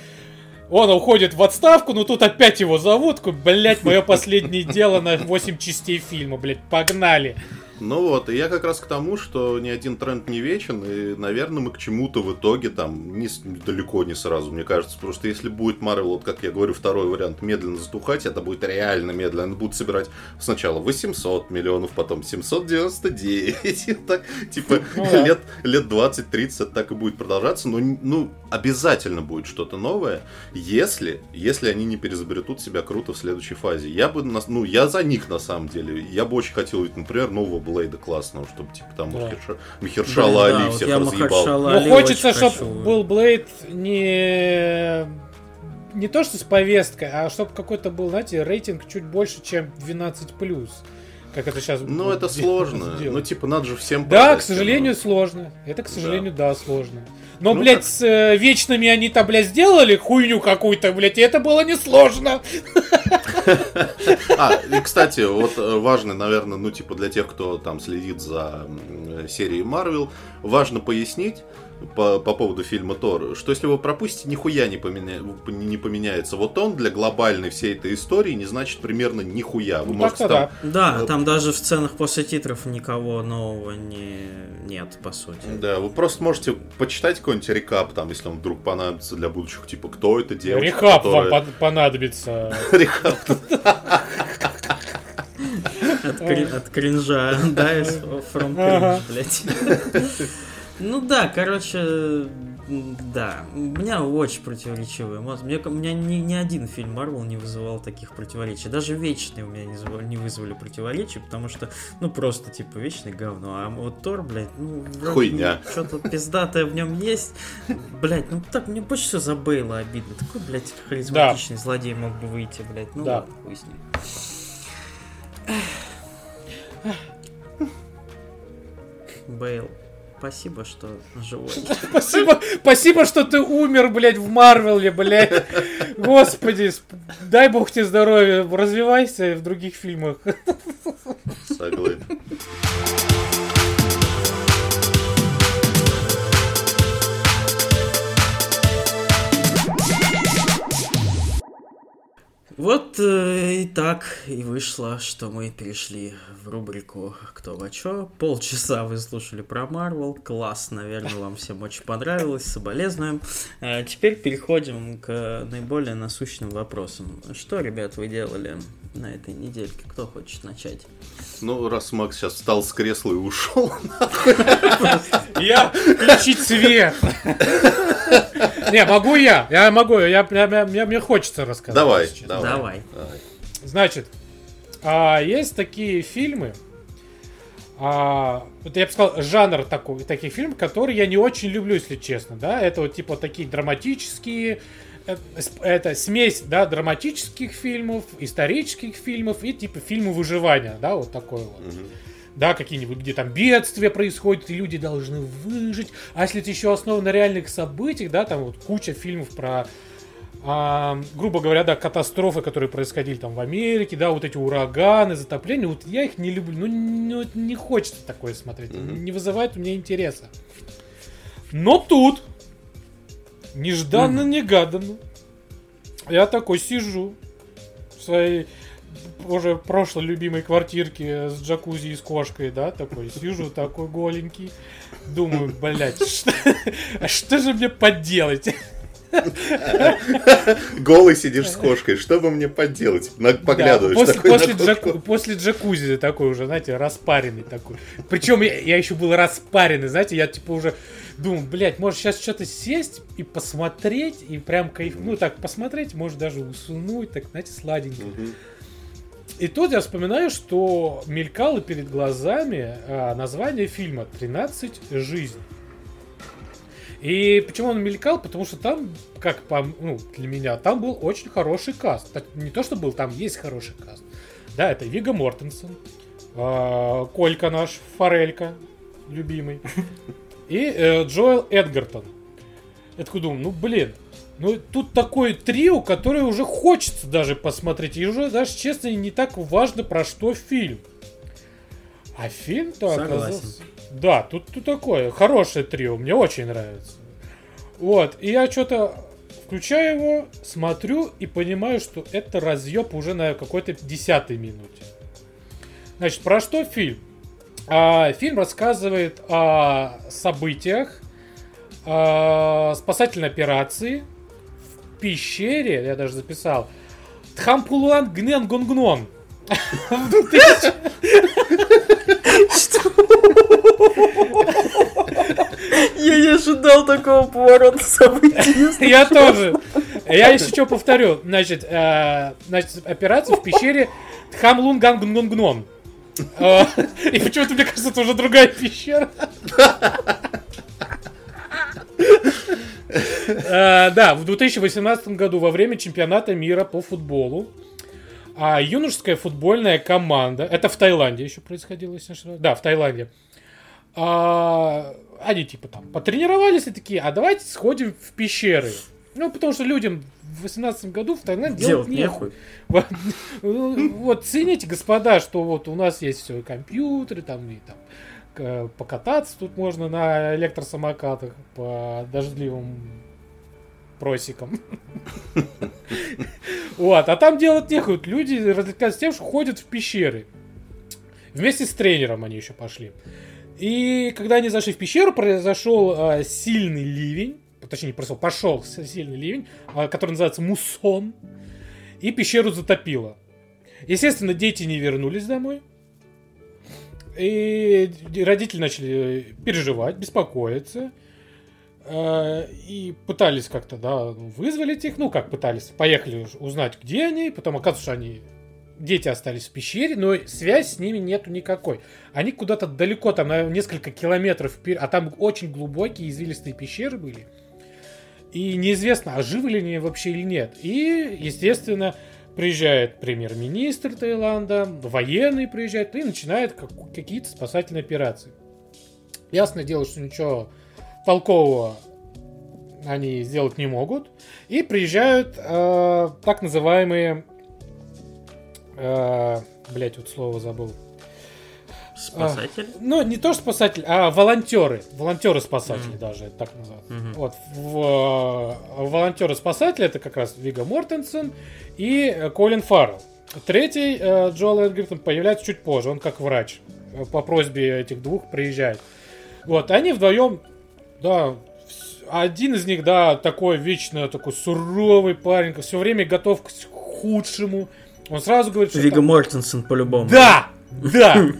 он уходит в отставку, но тут опять его зовут, блядь, мое последнее дело на 8 частей фильма, блядь, погнали. Ну вот, и я как раз к тому, что ни один тренд не вечен, и, наверное, мы к чему-то в итоге там не, далеко не сразу, мне кажется. Просто если будет Марвел, вот как я говорю, второй вариант, медленно затухать, это будет реально медленно. Будут собирать сначала 800 миллионов, потом 799. И так, типа, Ну лет, лет 20-30 это так и будет продолжаться. Но, ну, обязательно будет что-то новое, если, если они не переизобретут себя круто в следующей фазе. Я бы, ну, я за них на самом деле. Я бы очень хотел например, нового Блейда классного, чтобы, типа, там Да. Махерша- Махершала Блин, да, Али вот всех я разъебал. Махершала Ну, Али хочется, чтобы был Блейд не... Не то, что с повесткой, а чтобы какой-то был, знаете, рейтинг чуть больше, чем 12+. Как это сейчас Ну, это сложно. Ну, типа, надо же всем Да, к сожалению, кино. сложно. Это, к сожалению, да, сложно. Но, Ну, блядь, как- с э, вечными они-то, блядь, сделали хуйню какую-то, блядь, и это было несложно. А, и, кстати, вот э, важно, наверное, ну, типа, для тех, кто там следит за м, серией Марвел, важно пояснить, по, по поводу фильма Тор, что если вы пропустите, нихуя не, поменя... не поменяется. Вот он для глобальной всей этой истории не значит примерно нихуя. Вы Ну, можете там да. Да, там даже в сценах после титров никого нового не нет, по сути. Да, вы просто можете почитать какой-нибудь рекап, там, если он вдруг понадобится для будущих, типа, кто это девочка, Рехаб вам которая- пон- понадобится. Рехаб. От, кри- от кринжа, да, из From. Cringe, блядь. Ну да, короче, да, у меня очень противоречивые эмоции. Мне, у меня ни, ни один фильм Марвел не вызывал таких противоречий. Даже Вечные у меня не, звали- не вызвали противоречий, потому что, ну, просто, типа, Вечный говно. А вот Тор, блядь, ну, Хуйня. что-то пиздатое в нем есть. Блядь, ну так, мне больше всего за Бейла обидно. Такой, блядь, харизматичный злодей мог бы выйти, блядь. Ну, Да. ладно, хуй с ним. Бейл, спасибо, что живой. Спасибо, спасибо, что ты умер, блядь, в Марвеле, блядь. Господи, сп- дай бог тебе здоровья, развивайся в других фильмах. Согласен. Вот э, и так и вышло, что мы перешли в рубрику «Кто во чё». Полчаса вы слушали про Марвел. Класс, наверное, вам всем очень понравилось. Соболезнуем. Э, теперь переходим к наиболее насущным вопросам. Что, ребят, вы делали на этой недельке? Кто хочет начать? Ну, раз Макс сейчас встал с кресла и ушел, Я включить свет. Не, могу я. Я могу. Я, я- я- мне, мне хочется рассказать. давай, давай. Давай. Значит, а, есть такие фильмы, а, вот я бы сказал, жанр такой, таких фильмов, которые я не очень люблю, если честно, да, это вот типа такие драматические, э, это смесь, да, драматических фильмов, исторических фильмов и типа фильмы выживания, да, вот такой вот. Мгм. Да, какие-нибудь, где там бедствия происходят, и люди должны выжить. А если это еще основано на реальных событиях, да, там вот куча фильмов про, а, грубо говоря, да, катастрофы, которые происходили там в Америке, да, вот эти ураганы, затопления, вот я их не люблю. Ну, не, вот не хочется такое смотреть, Мгм. не вызывает у меня интереса. Но тут, нежданно-негаданно, я такой сижу в своей уже прошлой любимой квартирке с джакузи и с кошкой, да, такой, сижу такой голенький, думаю, блядь, что, а что же мне поделать? Голый сидишь с кошкой, что бы мне поделать? Поглядываешь Да, после, такой после, джаку- после джакузи такой уже, знаете, распаренный такой. Причем я, я еще был распаренный, знаете, я типа уже думал, блядь, может сейчас что-то сесть и посмотреть, и прям кайф, ну так посмотреть, может даже уснуть, так, знаете, сладенько. Мгм. И тут я вспоминаю, что мелькало перед глазами а, название фильма «13 жизней». И почему он мелькал? Потому что там, как по, ну, для меня, там был очень хороший каст. Не то, что был, там есть хороший каст. Да, это Вига Мортенсен, а, Колька наш, Форелька, любимый, и э, Джоэл Эдгартон. Я такой думаю, ну блин, Ну, тут такое трио, которое уже хочется даже посмотреть. И уже даже, честно, не так важно, про что фильм. А фильм-то оказался... Да, тут, тут такое хорошее трио, мне очень нравится. Вот, и я что-то включаю его, смотрю и понимаю, что это разъеб уже на какой-то десятой минуте. Значит, про что фильм? А, фильм рассказывает о событиях а, спасательной операции пещере, я даже записал, Тхампулуан Гнен Гонгнон. 2000 Я не ожидал такого поворота событий. Я тоже. Я еще что повторю. Значит, э, значит, операция в пещере Тхамлун Гангнгон. Э, И почему-то мне кажется, это уже другая пещера. Э, Да, в 2018 году во время чемпионата мира по футболу а юношеская футбольная команда, это в Таиланде еще происходило, если не ошибаюсь. Да, в Таиланде. А, они типа там потренировались и такие, а давайте сходим в пещеры. Ну, потому что людям в 18 году в Таиланде делать Делать нехуй. Вот, вот цените, господа, что вот у нас есть все компьютеры, там и там покататься тут можно на электросамокатах по дождливым просекам. Вот, а там делать. Вот Люди развлекаются тем, что ходят в пещеры. Вместе с тренером они еще пошли. И когда они зашли в пещеру, произошел э, сильный ливень. Точнее, не произошел, пошел сильный ливень, э, который называется муссон. И пещеру затопило. Естественно, дети не вернулись домой. И родители начали переживать, беспокоиться. Э, И пытались как-то, да, вызволить их. Ну, как пытались. Поехали узнать, где они. Потом оказывается, что они... Дети остались в пещере, но связь с ними нету никакой. Они куда-то далеко, там, на несколько километров вперед. А там очень глубокие извилистые пещеры были. И неизвестно, а ли они вообще или нет. И, естественно, приезжает премьер-министр Таиланда, военные приезжают и начинают как- какие-то спасательные операции. Ясное дело, что ничего толкового они сделать не могут. И приезжают э, так называемые... Э, блять, вот слово забыл. Спасатель. Ну, не то что спасатели, а волонтеры. Волонтеры-спасатели Мгм. даже, это так называется. Мгм. Вот, в, э, волонтеры-спасатели это как раз Вига Мортенсен и Колин Фаррелл. Третий, э, Джоэл Эдгертон, появляется чуть позже, он как врач. Э, По просьбе этих двух приезжает. Вот, они вдвоем, да, один из них, да, такой вечно такой суровый парень, все время готов к худшему. Он сразу говорит, что Вига там- Мортенсен по-любому. да! Да!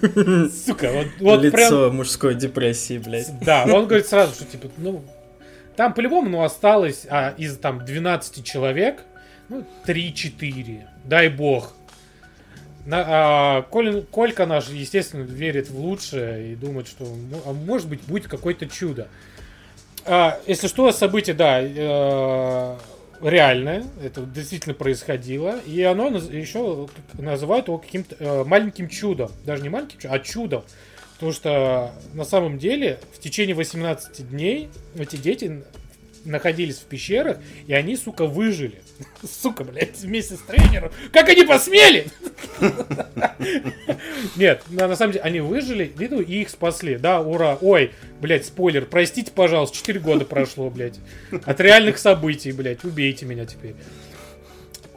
Сука, вот, вот Лицо прям... мужской депрессии, блядь. Да, он говорит сразу, что типа, ну, там по-любому, ну, осталось а, из там 12 человек, ну, 3-4, дай бог. На- а, Колин- Колька наш, естественно, верит в лучшее и думает, что, ну, а может быть, будет какое-то чудо. А, если что, событие, да, э, реальное, это действительно происходило, и оно еще называют его каким-то э, маленьким чудом, даже не маленьким чудом, а чудом, потому что на самом деле в течение 18 дней эти дети находились в пещерах, и они, сука, выжили. Сука, блядь, вместе с тренером. Как они посмели? Нет, на, самом деле они выжили, ну, и их спасли. Да, ура. Ой, блядь, спойлер. Простите, пожалуйста, 4 года прошло, блядь. От реальных событий, блядь. Убейте меня теперь.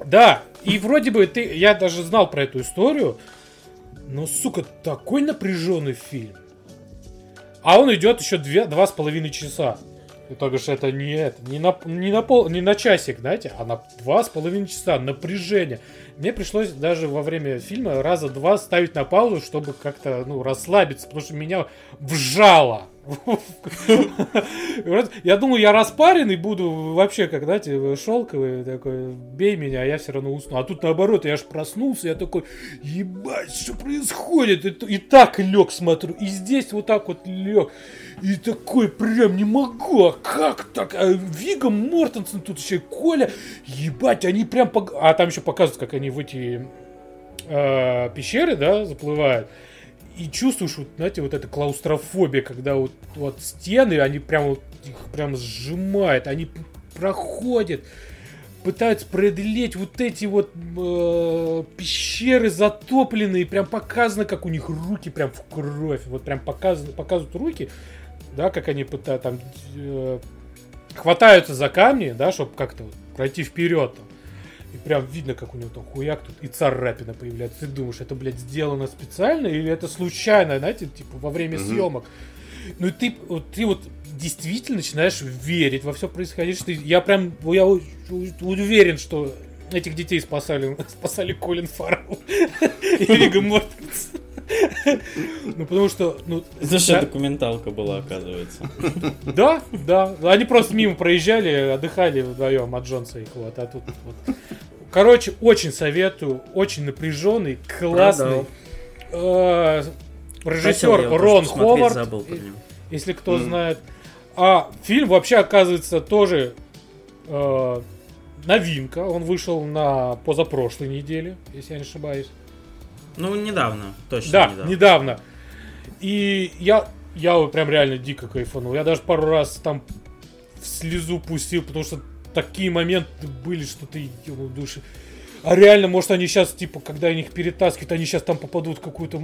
Да, и вроде бы ты, я даже знал про эту историю, но, сука, такой напряженный фильм. А он идет еще две, два с половиной часа. И то бишь это не, это, не, на, не, на пол, не на часик, знаете, а на два с половиной часа напряжение. Мне пришлось даже во время фильма раза два ставить на паузу, чтобы как-то ну, расслабиться, потому что меня вжало. Я думаю, я распаренный буду вообще, как, знаете, шелковый такой, бей меня, а я все равно усну. А тут наоборот, я аж проснулся, я такой, ебать, что происходит? И, так лег, смотрю, и здесь вот так вот лег. И такой прям не могу, а как так? А Вига Мортенсен тут еще и Коля, ебать, они прям... пог- А там еще показывают, как они в эти э, пещеры, да, заплывают. И чувствуешь, вот, знаете, вот эта клаустрофобия, когда вот, вот стены, они прям вот их прям сжимают, они проходят, пытаются преодолеть вот эти вот э, пещеры затопленные, прям показано, как у них руки прям в кровь, вот прям показано, показывают руки, да, как они пытаются там э, хватаются за камни, да, чтобы как-то вот пройти вперед там. И прям видно, как у него там хуяк тут и царапина появляется. Ты думаешь, это, блядь, сделано специально или это случайно, знаете, типа во время Мгм. съемок. Ну и ты вот, ты вот действительно начинаешь верить во все происходящее. Я прям, я уверен, что этих детей спасали, спасали Колин Фаррелл и Вига Мортенс. Ну, потому что, ну, Это же да- документалка была, оказывается. да, да. Они просто мимо проезжали, отдыхали вдвоем от Джонса их вот, а тут вот. Короче, очень советую, очень напряженный, классный. Э, Режиссер Рон Ховард, и- если кто знает. А фильм вообще оказывается тоже э, новинка. Он вышел на позапрошлой неделе, если я не ошибаюсь. Ну, недавно, точно Да, недавно. недавно. И я, я прям реально дико кайфанул. Я даже пару раз там в слезу пустил, потому что такие моменты были, что ты ебал души. А реально, может, они сейчас, типа, когда они их перетаскивают, они сейчас там попадут в какую-то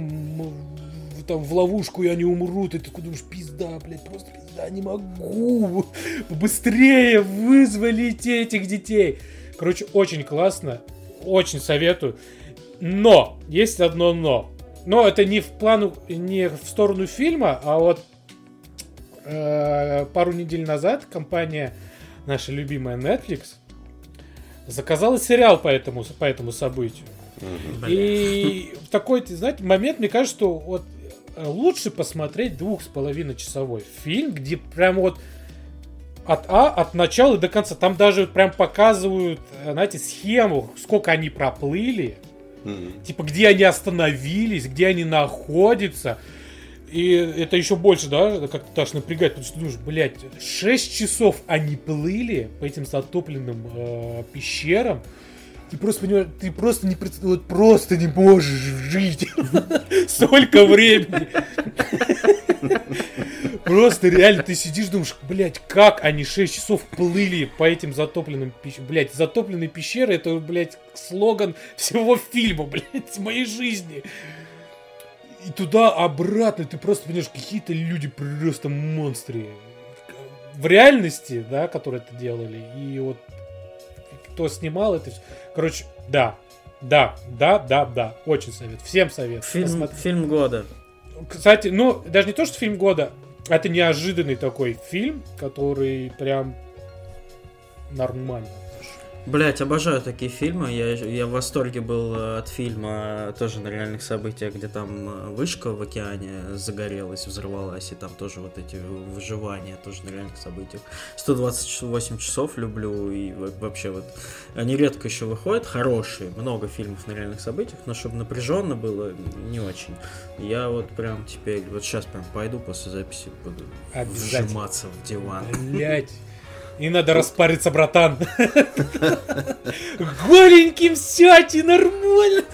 там в ловушку, и они умрут. И ты такой думаешь, пизда, блядь, просто пизда, не могу. Быстрее вызволите этих детей. Короче, очень классно. Очень советую. Но, есть одно но. Но это не в плану, не в сторону фильма, а вот э, пару недель назад компания, наша любимая Netflix, заказала сериал по этому, по этому событию. И в такой, знаете, момент, мне кажется, что вот э, лучше посмотреть двух с половиной часовой фильм, где прям вот от А, от начала до конца. Там даже прям показывают, э, знаете, схему, сколько они проплыли, Мгм. типа, где они остановились, где они находятся. И это еще больше, да, как-то даже напрягает, потому что думаешь, блядь, 6 часов они плыли по этим затопленным э, пещерам. Ты просто понимаешь, ты просто не вот просто не можешь жить столько времени. Просто реально ты сидишь, думаешь, блядь, как они 6 часов плыли по этим затопленным пещерам. Блядь, затопленные пещеры, это, блядь, слоган всего фильма, блядь, моей жизни. И туда-обратно ты просто понимаешь, какие-то люди просто монстры. В реальности, да, которые это делали, и вот кто снимал это. Короче, да, да, да, да, да, очень совет, всем совет. Фильм, Посмотри. фильм года. Кстати, ну, даже не то, что фильм года, это неожиданный такой фильм, который прям нормально. Блять, обожаю такие фильмы. Я, я в восторге был э, от фильма тоже на реальных событиях, где там э, вышка в океане загорелась, взорвалась, и там тоже вот эти выживания тоже на реальных событиях. 128 часов люблю, и во- вообще вот они редко еще выходят, хорошие, много фильмов на реальных событиях, но чтобы напряженно было, не очень. Я вот прям теперь, вот сейчас прям пойду после записи, буду вжиматься в диван. Блять. Не надо распариться, братан. Голеньким сядь и нормально.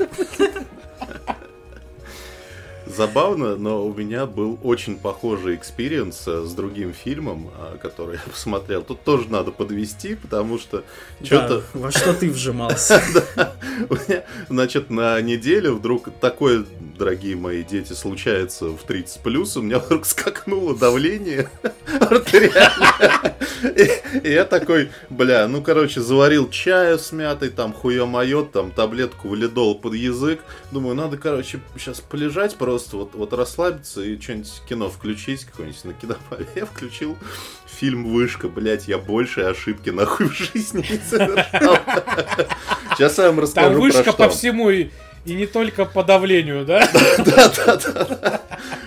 Забавно, но у меня был очень похожий experience э, с другим фильмом, а, который я посмотрел. Тут тоже надо подвести, потому что что-то... Да, во что ты вжимался? У меня, значит, на неделе вдруг такое, дорогие мои дети, случается в 30 плюс, у меня вдруг скакнуло давление артериальное. И, я такой, бля, ну, короче, заварил чаю с мятой, там, хуё-моё, там, таблетку валидол под язык. Думаю, надо, короче, сейчас полежать просто, вот, вот расслабиться и что-нибудь кино включить, какое-нибудь на кинопале. Я включил фильм «Вышка», блядь, я больше ошибки нахуй в жизни не совершал. Сейчас я вам расскажу Там вышка по всему и, не только по давлению, да? Да, да, да.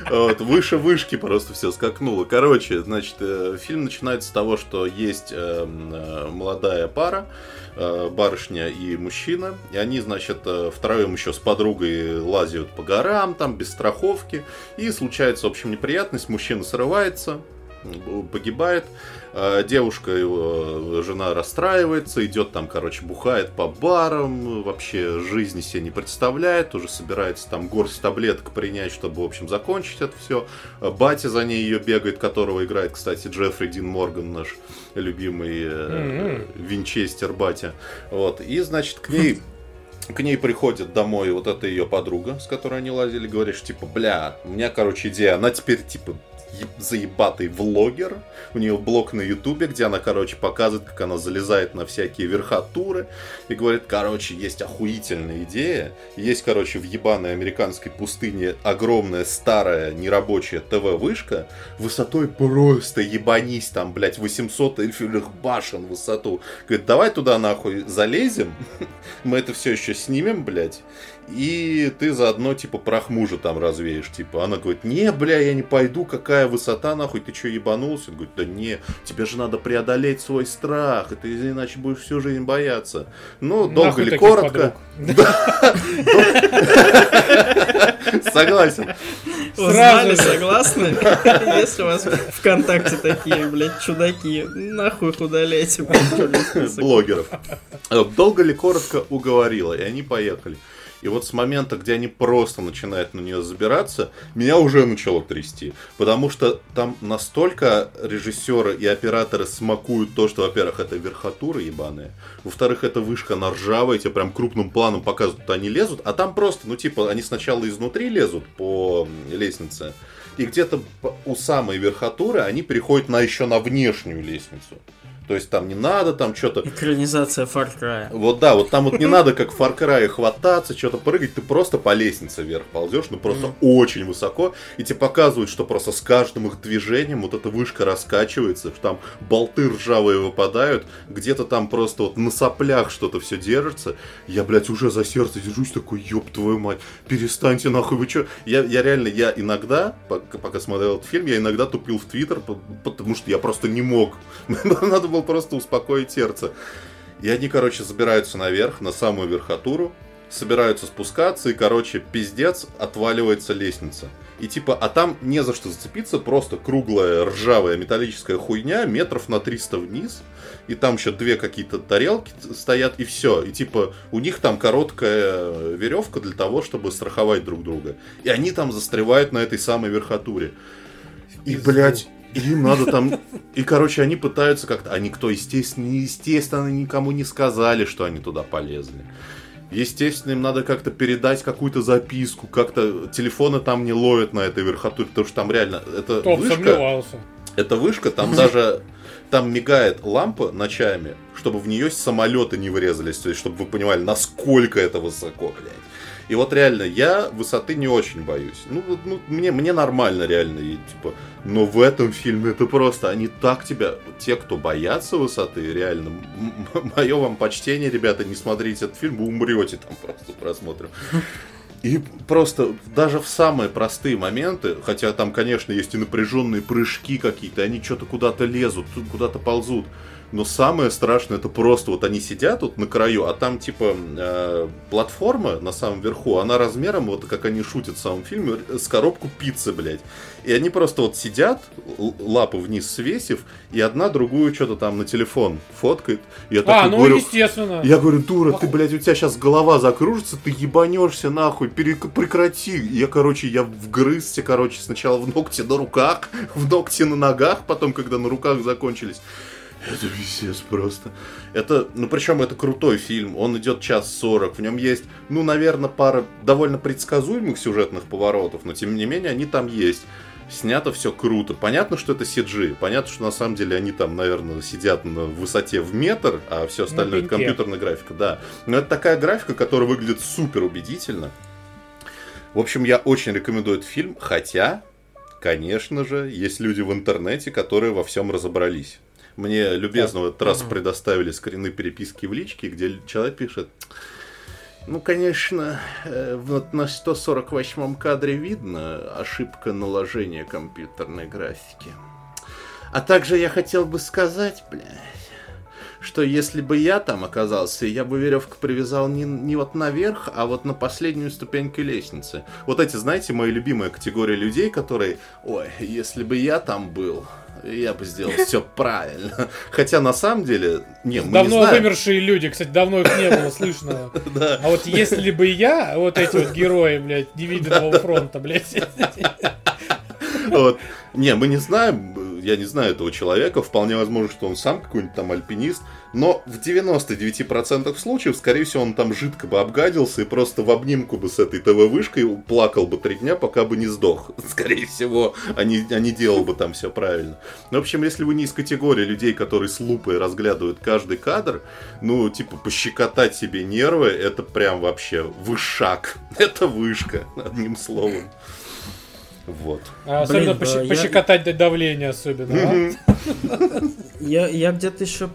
Вот, выше вышки просто все скакнуло. Короче, значит, э, фильм начинается с того, что есть э, м, э, молодая пара, э, барышня и мужчина, и они, значит, втроем еще с подругой лазят по горам, там, без страховки, и случается, в общем, неприятность, мужчина срывается, погибает. Э, девушка, его жена расстраивается, идет там, короче, бухает по барам, вообще жизни себе не представляет, уже собирается там горсть таблеток принять, чтобы, в общем, закончить это все. Батя за ней ее бегает, которого играет, кстати, Джеффри Дин Морган, наш любимый mm-hmm. Винчестер батя. Вот. И, значит, к ней к ней приходит домой вот эта ее подруга, с которой они лазили, говоришь, типа, бля, у меня, короче, идея, она теперь, типа, заебатый влогер. У нее блог на ютубе, где она, короче, показывает, как она залезает на всякие верхотуры. И говорит, короче, есть охуительная идея. Есть, короче, в ебаной американской пустыне огромная старая нерабочая ТВ-вышка. Высотой просто ебанись там, блядь, 800 эльфивых башен высоту. Говорит, давай туда нахуй залезем. Мы это все еще снимем, блядь и ты заодно, типа, прах мужа там развеешь, типа. Она говорит, не, бля, я не пойду, какая высота, нахуй, ты что, ебанулся? Он говорит, да не, тебе же надо преодолеть свой страх, и ты иначе будешь всю жизнь бояться. Ну, долго или коротко. Согласен. Узнали, согласны? Если у вас ВКонтакте такие, блядь, чудаки, нахуй их удаляйте. Блогеров. Долго ли коротко уговорила, и они поехали. И вот с момента, где они просто начинают на нее забираться, меня уже начало трясти. Потому что там настолько режиссеры и операторы смакуют то, что, во-первых, это верхотура ебаная, во-вторых, это вышка на ржавая, тебе прям крупным планом показывают, что они лезут, а там просто, ну типа, они сначала изнутри лезут по лестнице, и где-то у самой верхотуры они переходят на еще на внешнюю лестницу. То есть там не надо там что-то... Экранизация Far Cry. Вот да, вот там вот не надо как в Far Cry хвататься, что-то прыгать, ты просто по лестнице вверх ползешь, ну просто mm. очень высоко, и тебе показывают, что просто с каждым их движением вот эта вышка раскачивается, что там болты ржавые выпадают, где-то там просто вот на соплях что-то все держится. Я, блядь, уже за сердце держусь такой, ёб твою мать, перестаньте нахуй, вы чё? Я, я реально, я иногда, пока, пока смотрел этот фильм, я иногда тупил в Твиттер, потому что я просто не мог. Надо было был просто успокоить сердце. И они, короче, забираются наверх, на самую верхотуру, собираются спускаться, и, короче, пиздец, отваливается лестница. И типа, а там не за что зацепиться, просто круглая ржавая металлическая хуйня, метров на 300 вниз, и там еще две какие-то тарелки стоят, и все. И типа, у них там короткая веревка для того, чтобы страховать друг друга. И они там застревают на этой самой верхотуре. И, блядь, им надо там... И, короче, они пытаются как-то... А никто, естественно, естественно, никому не сказали, что они туда полезли. Естественно, им надо как-то передать какую-то записку, как-то телефоны там не ловят на этой верхотуре, потому что там реально это Кто вышка. Сомневался. Это вышка, там даже там мигает лампа ночами, чтобы в нее самолеты не врезались, то есть чтобы вы понимали, насколько это высоко, блядь. И вот реально, я высоты не очень боюсь. Ну, ну мне, мне нормально реально. И, типа, но в этом фильме это просто, они так тебя, те, кто боятся высоты, реально, мое вам почтение, ребята, не смотрите этот фильм, вы умрете там просто просмотрим. И просто даже в самые простые моменты, хотя там, конечно, есть и напряженные прыжки какие-то, они что-то куда-то лезут, куда-то ползут. Но самое страшное, это просто вот они сидят вот на краю, а там типа э, платформа на самом верху, она размером, вот как они шутят в самом фильме, с коробку пиццы, блядь. И они просто вот сидят, лапы вниз свесив, и одна другую что-то там на телефон фоткает. Я а, ну говорю, естественно. Я говорю, дура, ты, блядь, у тебя сейчас голова закружится, ты ебанешься нахуй, прекрати. Я, короче, я вгрызся, короче, сначала в ногти на руках, в ногти на ногах, потом, когда на руках закончились. Это пиздец просто. Это, ну причем это крутой фильм, он идет час сорок, в нем есть, ну, наверное, пара довольно предсказуемых сюжетных поворотов, но тем не менее они там есть. Снято все круто. Понятно, что это CG. Понятно, что на самом деле они там, наверное, сидят на высоте в метр, а все остальное это компьютерная графика, да. Но это такая графика, которая выглядит супер убедительно. В общем, я очень рекомендую этот фильм, хотя, конечно же, есть люди в интернете, которые во всем разобрались. Мне любезно в этот раз предоставили скрины переписки в личке, где человек пишет... Ну, конечно, э, вот на 148-м кадре видно ошибка наложения компьютерной графики. А также я хотел бы сказать, блядь, что если бы я там оказался, я бы веревку привязал не, не вот наверх, а вот на последнюю ступеньку лестницы. Вот эти, знаете, мои любимые категории людей, которые, ой, если бы я там был, я бы сделал все правильно. Хотя на самом деле, не, мы давно не знаем. вымершие люди, кстати, давно их не было слышно. Да. А вот если бы я, вот эти вот герои, блядь, невиданного фронта, блядь. Вот. Не, мы не знаем, я не знаю этого человека, вполне возможно, что он сам какой-нибудь там альпинист, но в 99% случаев, скорее всего, он там жидко бы обгадился и просто в обнимку бы с этой ТВ-вышкой плакал бы три дня, пока бы не сдох. Скорее всего, а не, а делал бы там все правильно. Ну, в общем, если вы не из категории людей, которые с лупой разглядывают каждый кадр, ну, типа, пощекотать себе нервы, это прям вообще вышак. Это вышка, одним словом. Вот. А особенно Блин, пощ- я- пощекотать до давления особенно. а? Я, я где-то еще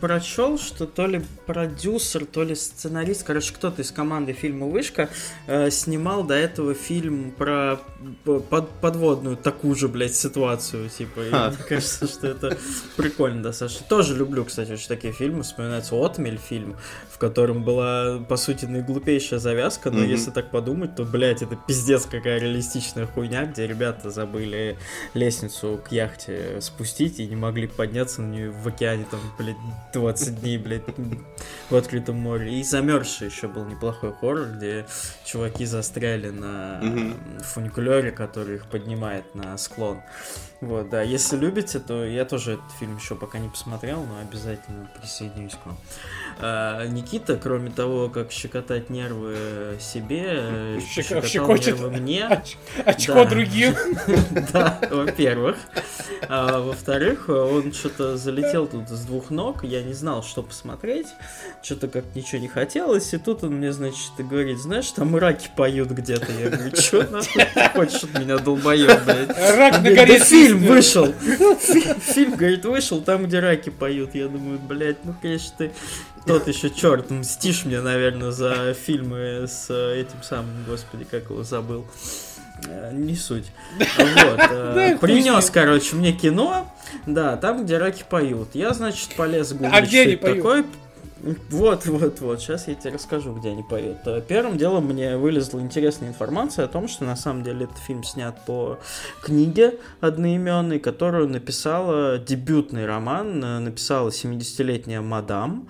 прочел, что то ли продюсер, то ли сценарист, короче, кто-то из команды фильма Вышка э, снимал до этого фильм про п- под- подводную такую же, блядь, ситуацию, типа. И Ха. мне кажется, что это прикольно достаточно. Тоже люблю, кстати, очень такие фильмы. Вспоминается Отмель фильм, в котором была, по сути, наиглупейшая завязка, но Мгм. если так подумать, то, блядь, это пиздец какая реалистичная хуйня, где ребята забыли лестницу к яхте спустить и не могли подняться на нее в океане там, блядь, 20 дней, блядь, в открытом море. И замерзший еще был неплохой хоррор, где чуваки застряли на фуникулере, который их поднимает на склон. Вот, да, если любите, то я тоже этот фильм еще пока не посмотрел, но обязательно присоединюсь к вам. А, Никита, кроме того, как щекотать нервы себе, э, щекотал щекочет. нервы мне. Оч- Очко Да. другим. Да, во-первых. А во-вторых, он что-то залетел тут с двух ног, я не знал, что посмотреть, что-то как ничего не хотелось, и тут он мне, значит, говорит, знаешь, там раки поют где-то. Я говорю, что нахуй ты хочешь от меня, долбоёб, блядь? Рак на горе «Да фильм свистнет». вышел. Фи- Фильм, говорит, вышел там, где раки поют. Я думаю, блядь, ну, конечно, ты тот еще черт, мстишь мне, наверное, за фильмы с э, этим самым, господи, как его забыл. Э, Не суть. Вот. э, Принес, короче, мне кино. Да, там, где раки поют. Я, значит, полез гуглить, А где они поют? такое. Вот, вот, вот. Сейчас я тебе расскажу, где они поют. Первым делом мне вылезла интересная информация о том, что на самом деле этот фильм снят по книге одноименной, которую написала дебютный роман, написала 70-летняя мадам,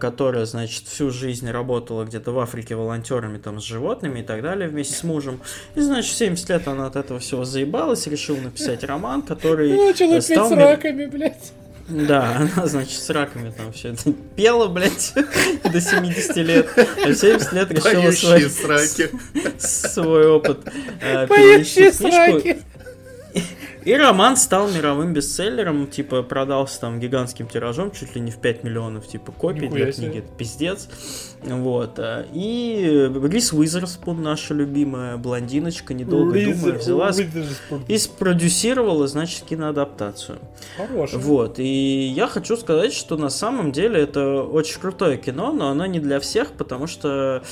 которая, значит, всю жизнь работала где-то в Африке волонтерами там с животными и так далее вместе с мужем. И, значит, в 70 лет она от этого всего заебалась, решила написать роман, который Начал э, опять стал с ми- раками, блядь. да, она, значит, с раками там все это пела, блядь, до 70 лет. А в 70 лет решила свой, сраки. свой опыт э, в книжку. сраки. И роман стал мировым бестселлером, типа продался там гигантским тиражом, чуть ли не в 5 миллионов, типа копий Нихуя для себе. книги, это пиздец. Вот. а, И Рис Уизерспун, наша любимая блондиночка, недолго думая, взяла и спродюсировала, значит, киноадаптацию. Хороший. Вот, и я хочу сказать, что на самом деле это очень крутое кино, но оно не для всех, потому что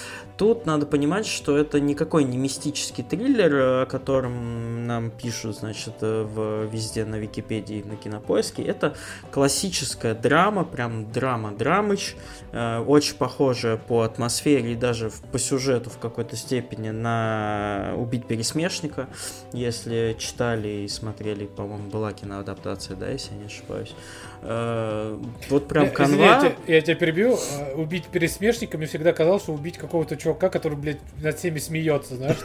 тут надо понимать, что это никакой не мистический триллер, о котором нам пишут, значит, э, в, везде на Википедии на Кинопоиске. Это классическая драма, прям драма-драмыч, э, очень похожая по атмосфере и даже по сюжету в какой-то степени на «Убить пересмешника». Если читали и смотрели, по-моему, была киноадаптация, да, если я не ошибаюсь. Э, Вот прям Э, извини, канва. Я, тебя- я тебя перебью. Э, Убить пересмешника мне всегда казалось, что убить какого-то чувака, который, блядь, над всеми смеется, знаешь.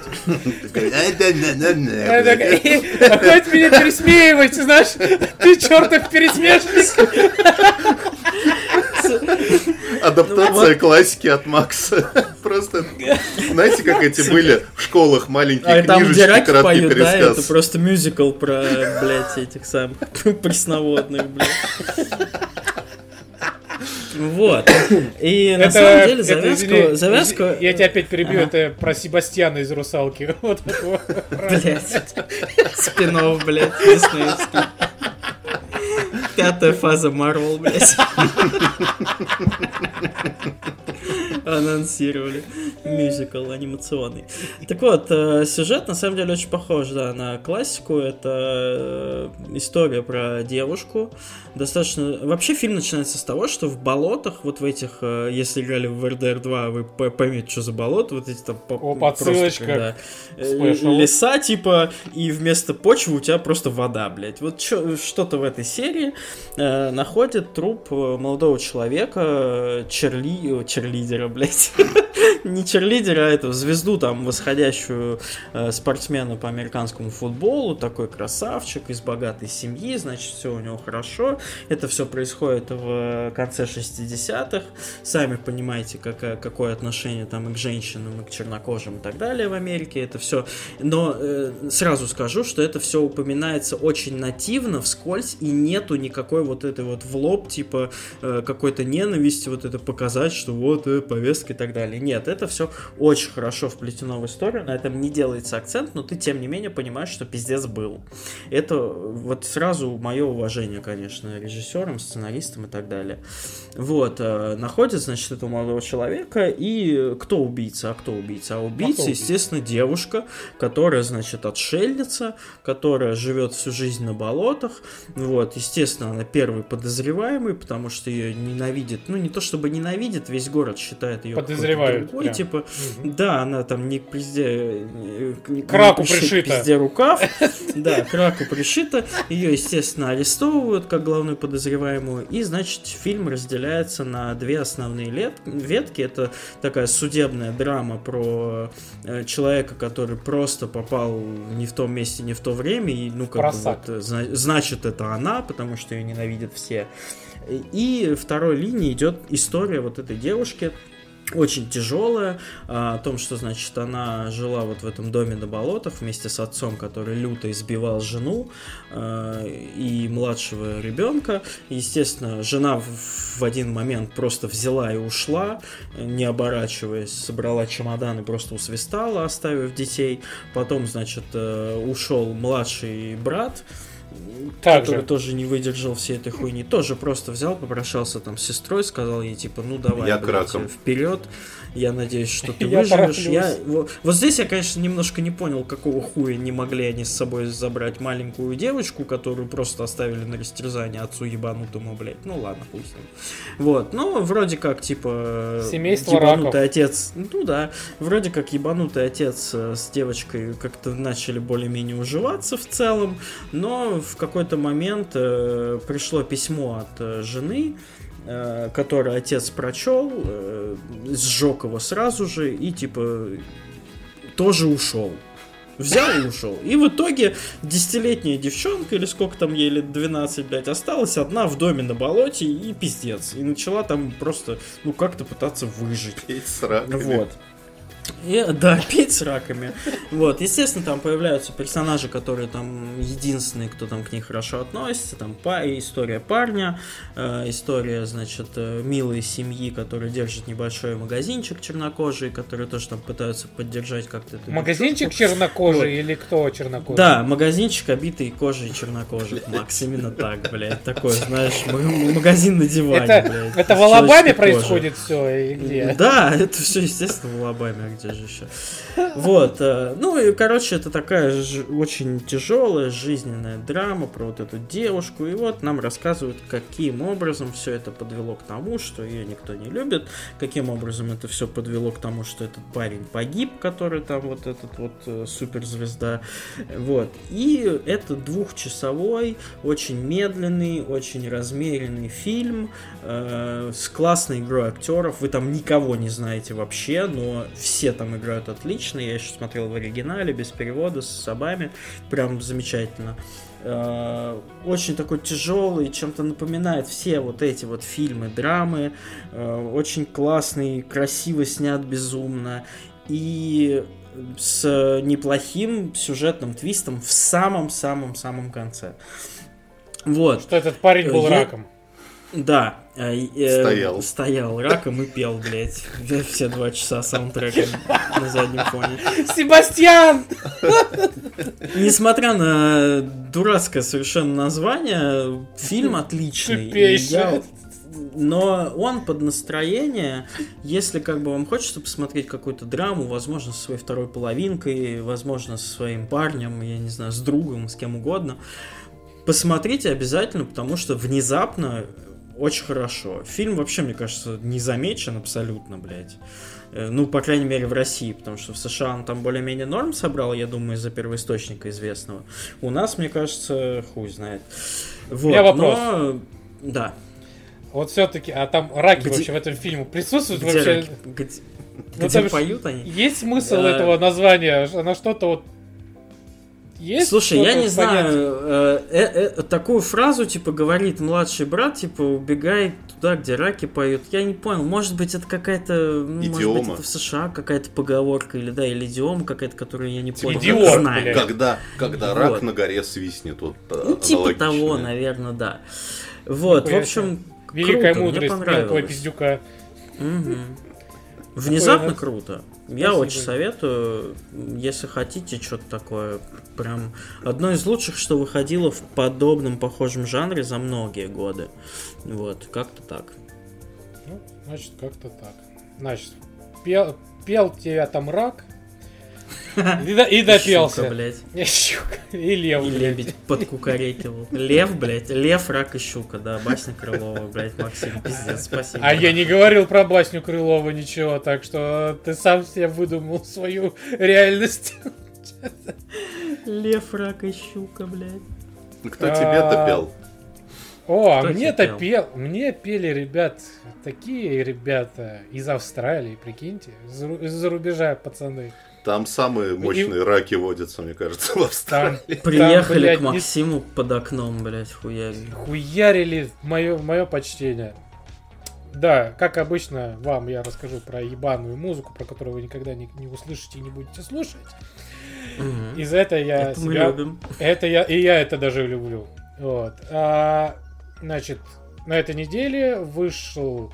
Я такая, «А хватит меня пересмеивать, знаешь, ты чертов пересмешник. Адаптация классики от Макса. Просто, знаете, как эти были в школах маленькие А книжечки, краткий да, это пересказ. просто мюзикл про, блядь, этих самых пресноводных, блядь. Вот. И на самом деле завязку... Я тебя опять перебью, Ага. это про Себастьяна из «Русалки». Вот. Блять. Спинов, блядь, диснеевский. Пятая фаза Марвел, блядь. ハハハハハ! Анонсировали. Мюзикл анимационный. Так вот, э, сюжет на самом деле очень похож, да, на классику. Это э, история про девушку. Достаточно... Вообще фильм начинается с того, что в болотах, вот в этих, э, если играли в RDR 2, вы по- поймете, что за болото, вот эти там... по- О, просто подсылочка когда, к э, спешлу. Леса, типа, и вместо почвы у тебя просто вода, блядь. Вот что-то в этой серии находит труп молодого человека, черли... черлидера, блядь. Не черлидера, а эту звезду там восходящую э, спортсмена по американскому футболу, такой красавчик из богатой семьи, значит, все у него хорошо. Это все происходит в конце 60-х. Сами понимаете, какая, какое отношение там и к женщинам, и к чернокожим и так далее в Америке. Это все. Но э, сразу скажу, что это все упоминается очень нативно, вскользь, и нету никакой вот этой вот в лоб, типа э, какой-то ненависти, вот это показать, что вот э, повестка и так далее. Нет, это все очень хорошо вплетено в историю, на этом не делается акцент, но ты тем не менее понимаешь, что пиздец был. Это вот сразу мое уважение, конечно, режиссерам, сценаристам и так далее. Вот, э, находят, значит, этого молодого человека, и кто убийца, а кто убийца? А убийца, убийца? естественно, девушка, которая, значит, отшельница, которая живет всю жизнь на болотах, вот, естественно, она первый подозреваемый, потому что ее ненавидит, ну, не то чтобы ненавидит, весь город считает ее Другой, прям. типа, да, она там не пизде... э, не- К раку не пришит пришита. пизде рукав, да, к раку пришита, ее, естественно, арестовывают как главную подозреваемую, и, значит, фильм разделяется на две основные лет- ветки, это такая судебная драма про э, человека, который просто попал не в том месте, не в то время, и, ну, как бы вот, э, зна- значит, это она, потому что ее ненавидят все. И второй линии идет история вот этой девушки, очень тяжелая, а, о том, что, значит, она жила вот в этом доме на болотах вместе с отцом, который люто избивал жену а, и младшего ребенка. Естественно, жена в, один момент просто взяла и ушла, не оборачиваясь, собрала чемодан и просто усвистала, оставив детей. Потом, значит, э, ушел младший брат, Так который же. тоже не выдержал всей этой хуйни, тоже просто взял, попрощался там с сестрой, сказал ей, типа, ну давай, Я блядь, краком. вперед, я надеюсь, что ты выживешь. Я, вот, вот здесь я, конечно, немножко не понял, какого хуя не могли они с собой забрать маленькую девочку, которую просто оставили на растерзание отцу ебанутому, блядь. Ну ладно, хуй с ним. Вот, ну, вроде как, типа, Семейство ебанутый раков. отец, ну да, вроде как ебанутый отец э, с девочкой как-то начали более-менее уживаться в целом, но в какой-то момент э, пришло письмо от э, жены, э, которое отец прочел, э, сжег его сразу же и типа тоже ушел. Взял и ушел. И в итоге десятилетняя девчонка, или сколько там ей лет 12, блядь, осталась одна в доме на болоте и пиздец. И начала там просто, ну, как-то пытаться выжить. Петь с раками. Вот. И, да, петь с раками. Вот, естественно, там появляются персонажи, которые там единственные, кто там к ней хорошо относится. Там па- история парня, э, история, значит, э, милой семьи, которая держит небольшой магазинчик чернокожий, которые тоже там пытаются поддержать как-то эту Магазинчик девчонку. чернокожий или кто чернокожий? Да, магазинчик, обитый кожей чернокожих. Макс, именно так, блядь. Такой, знаешь, магазин на диване, Это, блядь. это в Алабаме происходит все и где? Да, это все, естественно, в Алабаме, а где же еще. Вот, э, ну и, короче, это такая очень тяжелая жизненная драма про вот эту девушку. И вот нам рассказывают, каким образом все это подвело к тому, что ее никто не любит, каким образом это все подвело к тому, что этот парень погиб, который там вот этот вот э, суперзвезда. Вот. И это двухчасовой, очень медленный, очень размеренный фильм э, с классной игрой актеров. Вы там никого не знаете вообще, но все там играют отлично. Я еще смотрел в оригинале, без перевода, с собами. Прям замечательно. Э, Очень такой тяжелый, чем-то напоминает все вот эти вот фильмы, драмы. Э, Очень классный, красиво снят безумно. И с неплохим сюжетным твистом в самом-самом-самом конце. Вот. Что этот парень был Я- раком. Да. э, э, Стоял. Стоял раком и пел, блядь. Все два часа саундтреком на заднем фоне. Себастьян! Несмотря на дурацкое совершенно название, фильм отличный. Я но он под настроение, если как бы вам хочется посмотреть какую-то драму, возможно, со своей второй половинкой, возможно, со своим парнем, я не знаю, с другом, с кем угодно, посмотрите обязательно, потому что внезапно очень хорошо. Фильм вообще, мне кажется, не замечен абсолютно, блядь. Э, Ну, по крайней мере, в России, потому что в США он там более-менее норм собрал, я думаю, из-за первоисточника известного. У нас, мне кажется, хуй знает. Вот, меня вопрос. но- Да. Вот все-таки, а там раки Где- вообще в этом фильме присутствуют Где, вообще? раки? где, Ну, где поют они? Есть смысл Да. этого названия? Она что-то вот... Есть Слушай, я не понять? знаю, э, э, э, такую фразу, типа, говорит младший брат, типа, убегай туда, где раки поют. Я не понял, может быть, это какая-то, ну, может быть, Идиома. это в США какая-то поговорка, или, да, или идиома какая-то, которую я не Типа, понял. Идиот, Не знаю. Когда, когда Вот. рак на горе свистнет, вот э, Ну, типа того, наверное, да. Вот, в Нихуя общем, Великая круто, мне мудрость мелкого понравилось. пиздюка. Мгм. Внезапно круто. Я Спасибо. очень советую, если хотите что-то такое, прям одно из лучших, что выходило в подобном похожем жанре за многие годы. Вот, как-то так. Ну, значит, как-то так. Значит, пел, пел тебя там рак. И, и допелся. Щука, блядь. Щука. И лев, И блядь. лебедь подкукарекивал. Лев, блядь. Лев, рак и щука, да. Басня Крылова, блядь, Максим, пиздец, спасибо. А я не говорил про басню Крылова ничего, так что ты сам себе выдумал свою реальность. Лев, рак и щука, блядь. Кто тебе-то А, пел? О, а Кто мне-то тебе пел, мне пели ребят, такие ребята из Австралии, прикиньте, из-за рубежа пацаны. Там самые мощные раки водятся, мне кажется, в Австралии. Там, Приехали блядь, к не- Максиму под окном, блядь, хуяли. хуярили мое, мое почтение. Да, как обычно, вам я расскажу про ебаную музыку, про которую вы никогда не, не услышите и не будете слушать. Мгм. И за это я Это мы себя... любим. Это я, и я это даже люблю. Вот. А, значит, на этой неделе вышел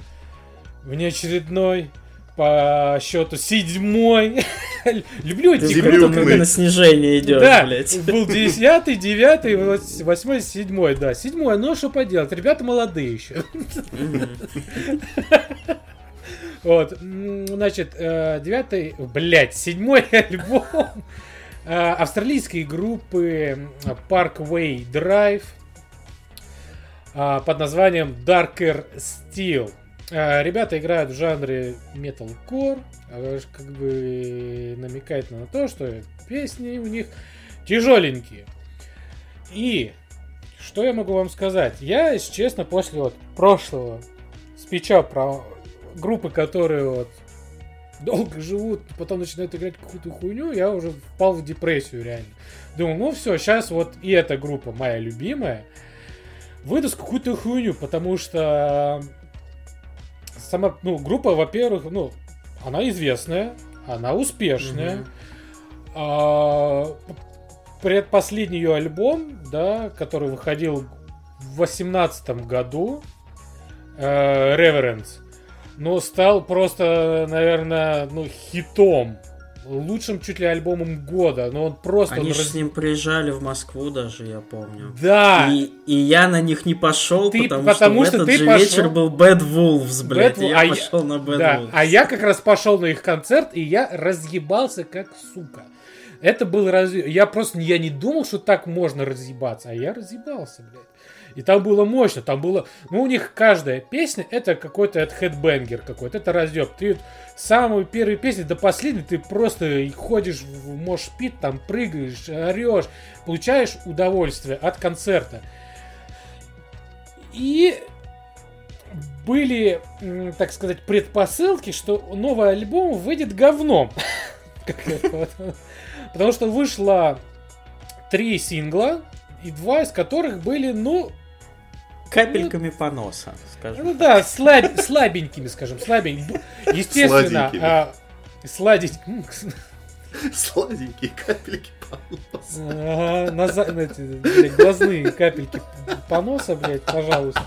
внеочередной по счету седьмой. Люблю эти круто, когда на снижение идет, да, блядь. был десятый, девятый, вось- восьмой, седьмой, да. Седьмой, ну что поделать, ребята молодые еще. Вот, значит, э, девятый, блять, седьмой альбом э, австралийской группы Parkway Drive э, под названием Darker Steel. Э, Ребята играют в жанре metalcore, э, как бы намекает на то, что песни у них тяжеленькие. И что я могу вам сказать? Я, если честно, после вот прошлого спича про группы, которые вот долго живут, потом начинают играть какую-то хуйню, я уже впал в депрессию реально. Думаю, ну все, сейчас вот и эта группа, моя любимая, выдаст какую-то хуйню, потому что сама, ну, группа, во-первых, ну, она известная, она успешная. А, предпоследний ее альбом, да, который выходил в восемнадцатом году, э, Reverence, ну, стал просто, наверное, ну, хитом. Лучшим чуть ли альбомом года. Но он просто... Они он же раз- с ним приезжали в Москву даже, я помню. Да! И, и я на них не пошел, Ты- потому, потому что, что в ты этот же пошел- вечер был Bad Wolves, блядь. Bad и я а я- пошел на Bad Да, Wolves. а я как раз пошел на их концерт, и я разъебался как сука. Это был раз... Я просто я не думал, что так можно разъебаться, а я разъебался, блядь. И там было мощно, там было... Ну, у них каждая песня, это какой-то это хедбенгер какой-то, это разъеб. Ты самой первой песни до последней ты просто ходишь в мошпит, там прыгаешь, орешь, получаешь удовольствие от концерта. И были, так сказать, предпосылки, что новый альбом выйдет говном. Потому что вышло три сингла, и два из которых были, ну, Капельками поноса, скажем. ну да, слаб- слабенькими, скажем, слабенькими. Естественно, а, сладенькими. Сладенькие капельки понос. Ага, на эти, блядь, глазные капельки поноса, блядь, пожалуйста.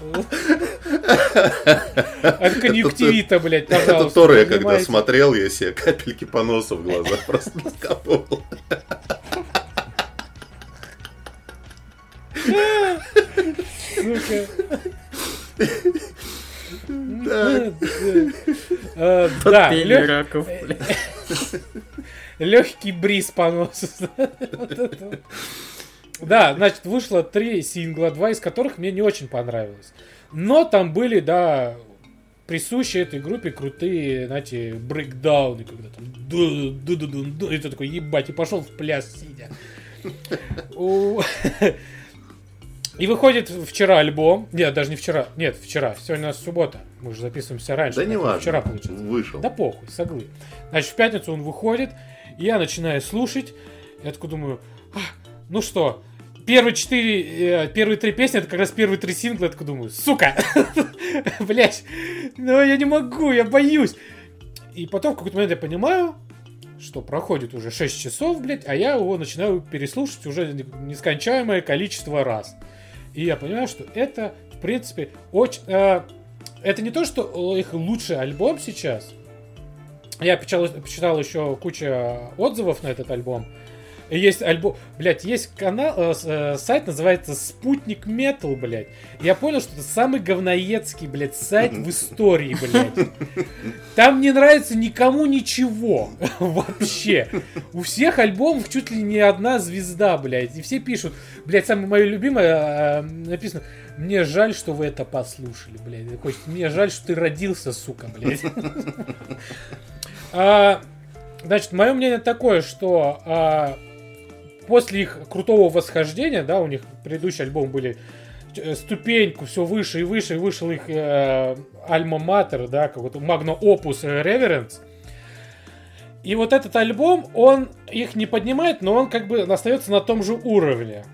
От конъюнктивита, блядь, Это пожалуйста. Тора я когда смотрел, я себе капельки поноса в глаза просто накапывал. Сука. Э, Да, раков, блядь. легкий бриз по носу. Да, значит, вышло три сингла, два из которых мне не очень понравилось. Но там были, да, присущие этой группе крутые, знаете, брейкдауны, когда там ду ду ду ду и ты такой, ебать, и пошел в пляс сидя. И выходит вчера альбом. Нет, даже не вчера. Нет, вчера. Сегодня у нас суббота. Мы же записываемся раньше. Да не важно. Вчера получается. Вышел. Да похуй, соглы. Значит, в пятницу он выходит, и я начинаю слушать. Я такой думаю, «А, ну что, первые четыре, э, первые три песни, это как раз первые три сингла, я такой думаю, сука, блять, ну я не могу, я боюсь. И потом в какой-то момент я понимаю, что проходит уже 6 часов, блядь, а я его начинаю переслушивать уже нескончаемое количество раз. И я понимаю, что это, в принципе, очень... э, это не то, что их лучший альбом сейчас. Я почитал, почитал еще куча отзывов на этот альбом. Есть альбом, блядь, есть канал, э, э, сайт называется Спутник Метал, блядь. Я понял, что это самый говноедский, блядь, сайт в истории, блядь. Там не нравится никому ничего. Вообще. У всех альбомов чуть ли не одна звезда, блядь. И все пишут, блядь, самое мое любимое э, написано. Мне жаль, что вы это послушали, блядь. Такой, Мне жаль, что ты родился, сука, блядь. А, Значит, мое мнение такое, что а, после их крутого восхождения, да, у них предыдущие альбомы были э, ступеньку все выше и выше, и вышел их э, Альма Матер, да, какой-то Магно Опус Реверенс. И вот этот альбом, он их не поднимает, но он как бы остается на том же уровне.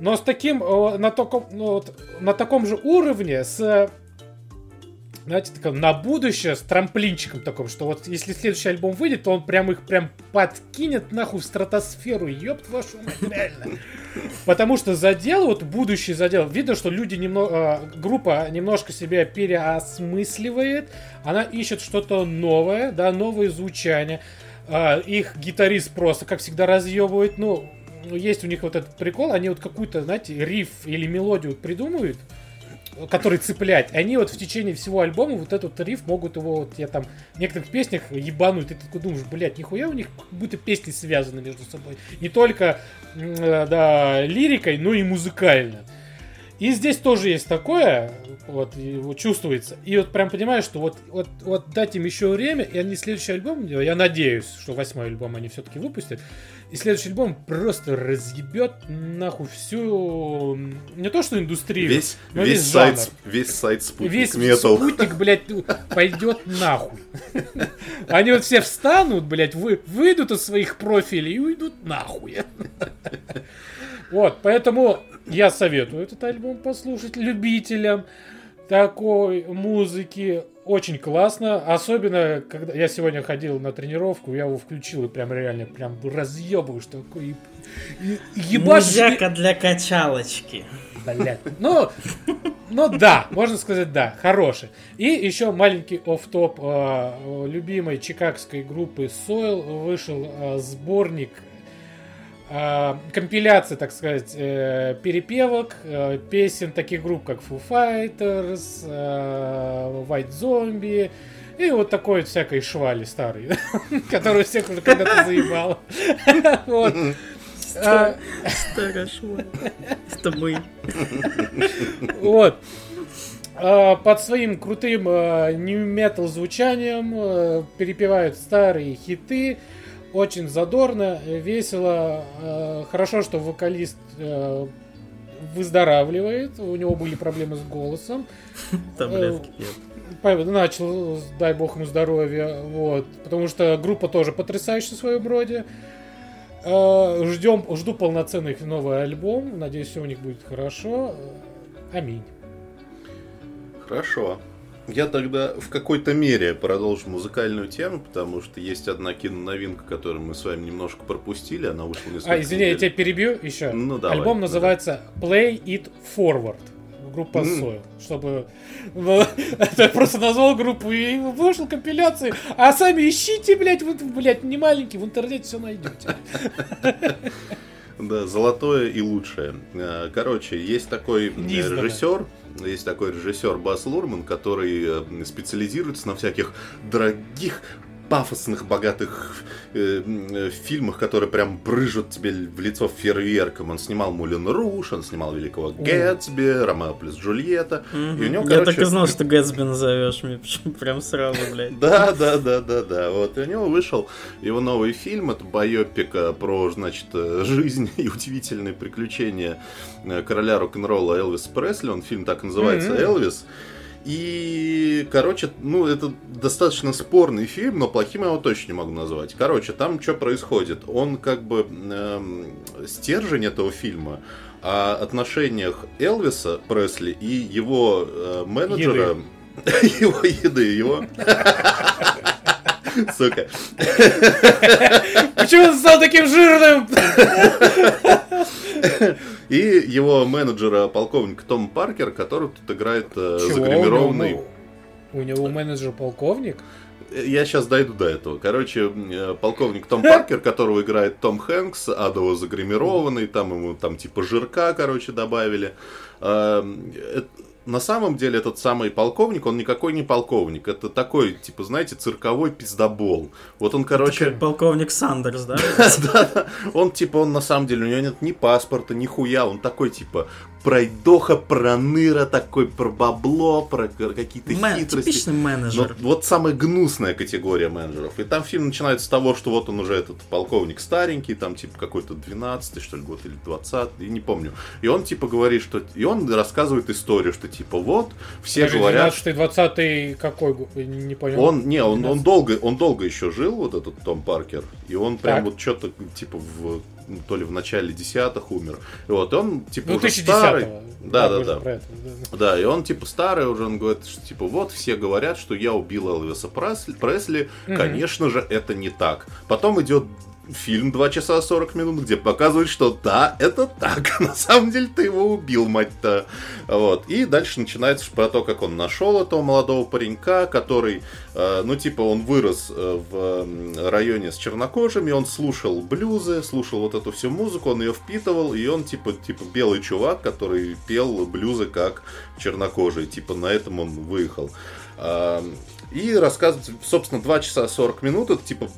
Но с таким, э, на, таком, ну, на таком же уровне, с, знаете, таком, на будущее, с трамплинчиком таком, что вот если следующий альбом выйдет, то он прям их прям подкинет нахуй в стратосферу, ёб вашу мать, реально. Потому что задел, вот будущий задел, видно, что люди немного, группа немножко себя переосмысливает, она ищет что-то новое, да, новое звучание. А, их гитарист просто, как всегда, разъебывает, ну, ну, есть у них вот этот прикол, они вот какую-то, знаете, риф или мелодию придумывают, который цеплять. Они вот в течение всего альбома вот этот риф могут его, вот я там в некоторых песнях ебануть, ты такой думаешь, блядь, нихуя у них будто песни связаны между собой. Не только, э, да, лирикой, но и музыкально. И здесь тоже есть такое, вот, чувствуется. И вот прям понимаешь, что вот, вот, вот дать им еще время, и они следующий альбом, я надеюсь, что восьмой альбом они все-таки выпустят, и следующий альбом просто разъебет нахуй всю, не то что индустрию, Весь, но весь, весь сайт, жанр. весь сайт Спутник Весь Метал. спутник, блядь, пойдет нахуй. Они вот все встанут, блядь, вы, выйдут из своих профилей и уйдут нахуй. Вот, поэтому я советую этот альбом послушать любителям такой музыки. Очень классно. Особенно, когда я сегодня ходил на тренировку, я его включил и прям реально прям разъебываю, что такое. И, и- ты- Музяка для качалочки. Блядь. Ну, ну да, можно сказать да, хороший. И еще маленький офф-топ э, любимой чикагской группы Soil вышел э, сборник компиляция, так сказать, э, перепевок, э, песен таких групп, как Foo Fighters, э, White Zombie, и вот такой вот всякой швали старый, который всех уже когда-то заебал. Вот. А, Хорошо. Это мы. Вот. А, Под своим крутым new metal звучанием перепевают старые хиты. Очень задорно, э, весело. Э, Хорошо, что вокалист э, выздоравливает. У него были проблемы с голосом. Таблетки пьет. По- Начал, дай бог ему здоровья. Вот. Потому что группа тоже потрясающая в своем роде. Э, Ждем, жду полноценный их новый альбом. Надеюсь, все у них будет хорошо. Э, Аминь. Хорошо. Я тогда в какой-то мере продолжу музыкальную тему, потому что есть одна киноновинка, которую мы с вами немножко пропустили, она вышла несколько А, извини, я недель. тебя перебью еще. Ну, давай, Альбом давай. называется Play It Forward. Группа М. Soil. Чтобы... ну, Это просто назвал группу и вышел компиляции. А сами ищите, блядь, вот, блядь, не маленький, в интернете все найдете. Да, золотое и лучшее. Э, Короче, есть такой э, режиссер, есть такой режиссер Бас Лурман, который э, специализируется на всяких дорогих пафосных, богатых э, э, фильмах, которые прям брыжут тебе в лицо фейерверком. Он снимал Мулен Руш, он снимал Великого Гэтсби, Ромео плюс Джульетта. И у него, Я так короче, и знал, что Гэтсби назовешь мне прям сразу, блядь. Да, да, да, да, да. Вот и у него вышел его новый фильм. Это байопик про, значит, э, жизнь и удивительные приключения э, короля рок-н-ролла Элвиса Пресли. Он фильм так называется. Элвис. И, короче, ну, это достаточно спорный фильм, но плохим я его точно не могу назвать. Короче, там что происходит? Он как бы эм, стержень этого фильма о отношениях Элвиса Пресли и его э, менеджера, его еды, его... Сука. Почему он стал таким жирным? И его менеджера, полковник Том Паркер, который тут играет э, загримированный... У него менеджер полковник? Я сейчас дойду до этого. Короче, э, полковник Том Паркер, которого играет Том Хэнкс, адово загримированный, там ему там типа жирка, короче, добавили. На самом деле этот самый полковник, он никакой не полковник. Это такой, типа, знаете, цирковой пиздобол. Вот он, короче... Как Полковник Сандерс, да? Да-да. Он типа, он на самом деле, у него нет ни паспорта, ни хуя, он такой типа пройдоха, проныра такой, про бабло, про какие-то Мен- хитрости. Типичный Но менеджер. вот самая гнусная категория менеджеров. И там фильм начинается с того, что вот он уже этот полковник старенький, там типа какой-то 12 что ли год или 20 я не помню. И он типа говорит, что... И он рассказывает историю, что типа вот, все говорят, 12-20 какой? год? Не понял. он, не, он, он 12. долго, он долго еще жил, вот этот Том Паркер, и он прям Так. вот что-то, типа, в, то ли в начале десятых умер. И вот он, типа, Ну, уже 2010 старый. Да, да, да. про это, да. Да, и он, типа, старый уже, он говорит, что, типа, вот, все говорят, что я убил Элвиса Пресли, Пресли. Мгм. конечно же, это не так. Потом идет фильм 2 часа 40 минут, где показывают, что да, это так. На самом деле ты его убил, мать-то. Вот. И дальше начинается про то, как он нашел этого молодого паренька, который, э, ну, типа, он вырос э, в районе с чернокожими, он слушал блюзы, слушал вот эту всю музыку, он ее впитывал, и он, типа, типа белый чувак, который пел блюзы как чернокожий. Типа, на этом он выехал. И рассказывать, собственно, 2 часа 40 минут, это, типа,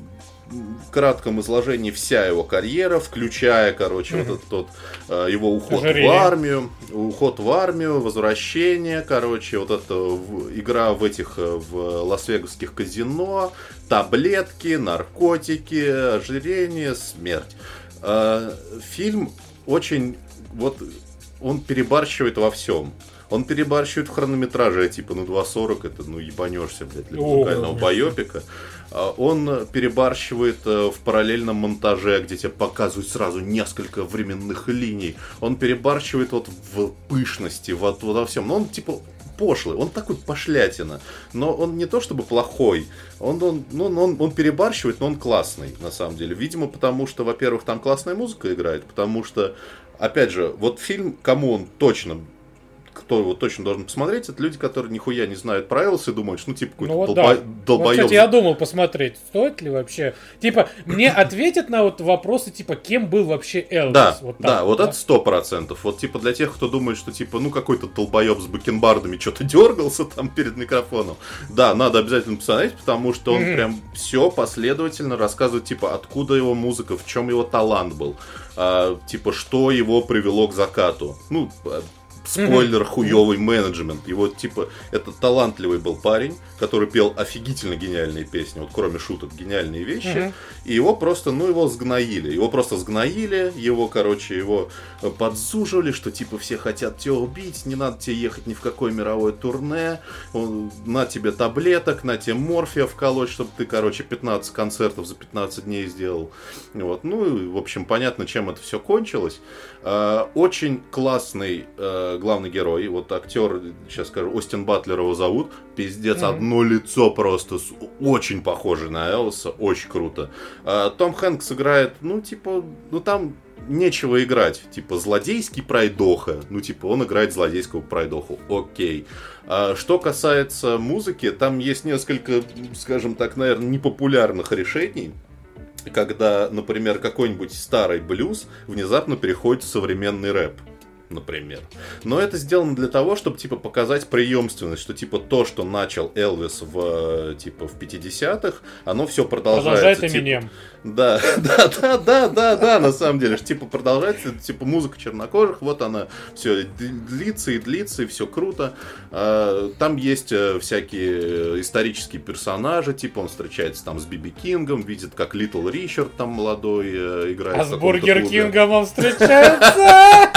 кратком изложении вся его карьера, включая, короче, Мгм. вот этот вот, э, его уход Ожирение. в армию, уход в армию, возвращение, короче, вот эта в- игра в этих э, в лас-вегасских казино, таблетки, наркотики, ожирение, смерть. Э, Фильм очень вот он перебарщивает во всем. Он перебарщивает в хронометраже, типа, ну 2.40 это, ну ебанешься, блядь, для О, музыкального конечно. байопика. А, Он перебарщивает э, в параллельном монтаже, где тебе показывают сразу несколько временных линий. Он перебарщивает вот в пышности, вот во всем. Но он типа пошлый, он такой пошлятина. Но он не то чтобы плохой, он, он, ну, он, он перебарщивает, но он классный, на самом деле. Видимо, потому что, во-первых, там классная музыка играет, потому что, опять же, вот фильм, кому он точно кто его точно должен посмотреть, это люди, которые нихуя не знают про Элвиса и думают, что ну типа какой-то Ну вот долбо- да. Вот, долбоёб. кстати, я думал посмотреть, стоит ли вообще. Типа, мне ответят на вот вопросы, типа, кем был вообще Элвис. Да, вот да, вот да? это сто процентов. Вот типа для тех, кто думает, что типа ну какой-то долбоеб с бакенбардами что-то дергался там перед микрофоном. Да, надо обязательно посмотреть, потому что он прям все последовательно рассказывает типа откуда его музыка, в чем его талант был, а, типа что его привело к закату. Ну а, Спойлер, хуёвый менеджмент. Его, типа, это талантливый был парень, который пел офигительно гениальные песни, вот кроме шуток, гениальные вещи. И его просто, ну, его сгноили. Его просто сгноили, его, короче, его э, подзуживали, что, типа, все хотят тебя убить, не надо тебе ехать ни в какое мировое турне, на тебе таблеток, на тебе морфия вколоть, чтобы ты, короче, 15 концертов за 15 дней сделал. Вот. Ну, и, в общем, понятно, чем это все кончилось. А, Очень классный э, главный герой, вот актер, сейчас скажу, Остин Батлер его зовут, пиздец, Мгм. одно лицо просто с- очень похоже на Элвиса, очень круто. А, Том Хэнкс играет, ну, типа, ну, там нечего играть, типа, злодейский пройдоха, ну, типа, он играет злодейского пройдоху, окей. А что касается музыки, там есть несколько, скажем так, наверное, непопулярных решений, когда, например, какой-нибудь старый блюз внезапно переходит в современный рэп например. Но это сделано для того, чтобы, типа, показать преемственность, что, типа, то, что начал Элвис в, типа, в 50-х, оно все продолжается. Продолжает Эминем. Типа, да, да, да, да, да, да, на самом деле, типа, продолжается, типа, музыка чернокожих, вот она все длится и длится, и все круто. А, там есть э, всякие исторические персонажи, типа, он встречается там с Би Би Кингом, видит, как Литл Ричард там молодой э, играет. А с Бургер Кингом он встречается!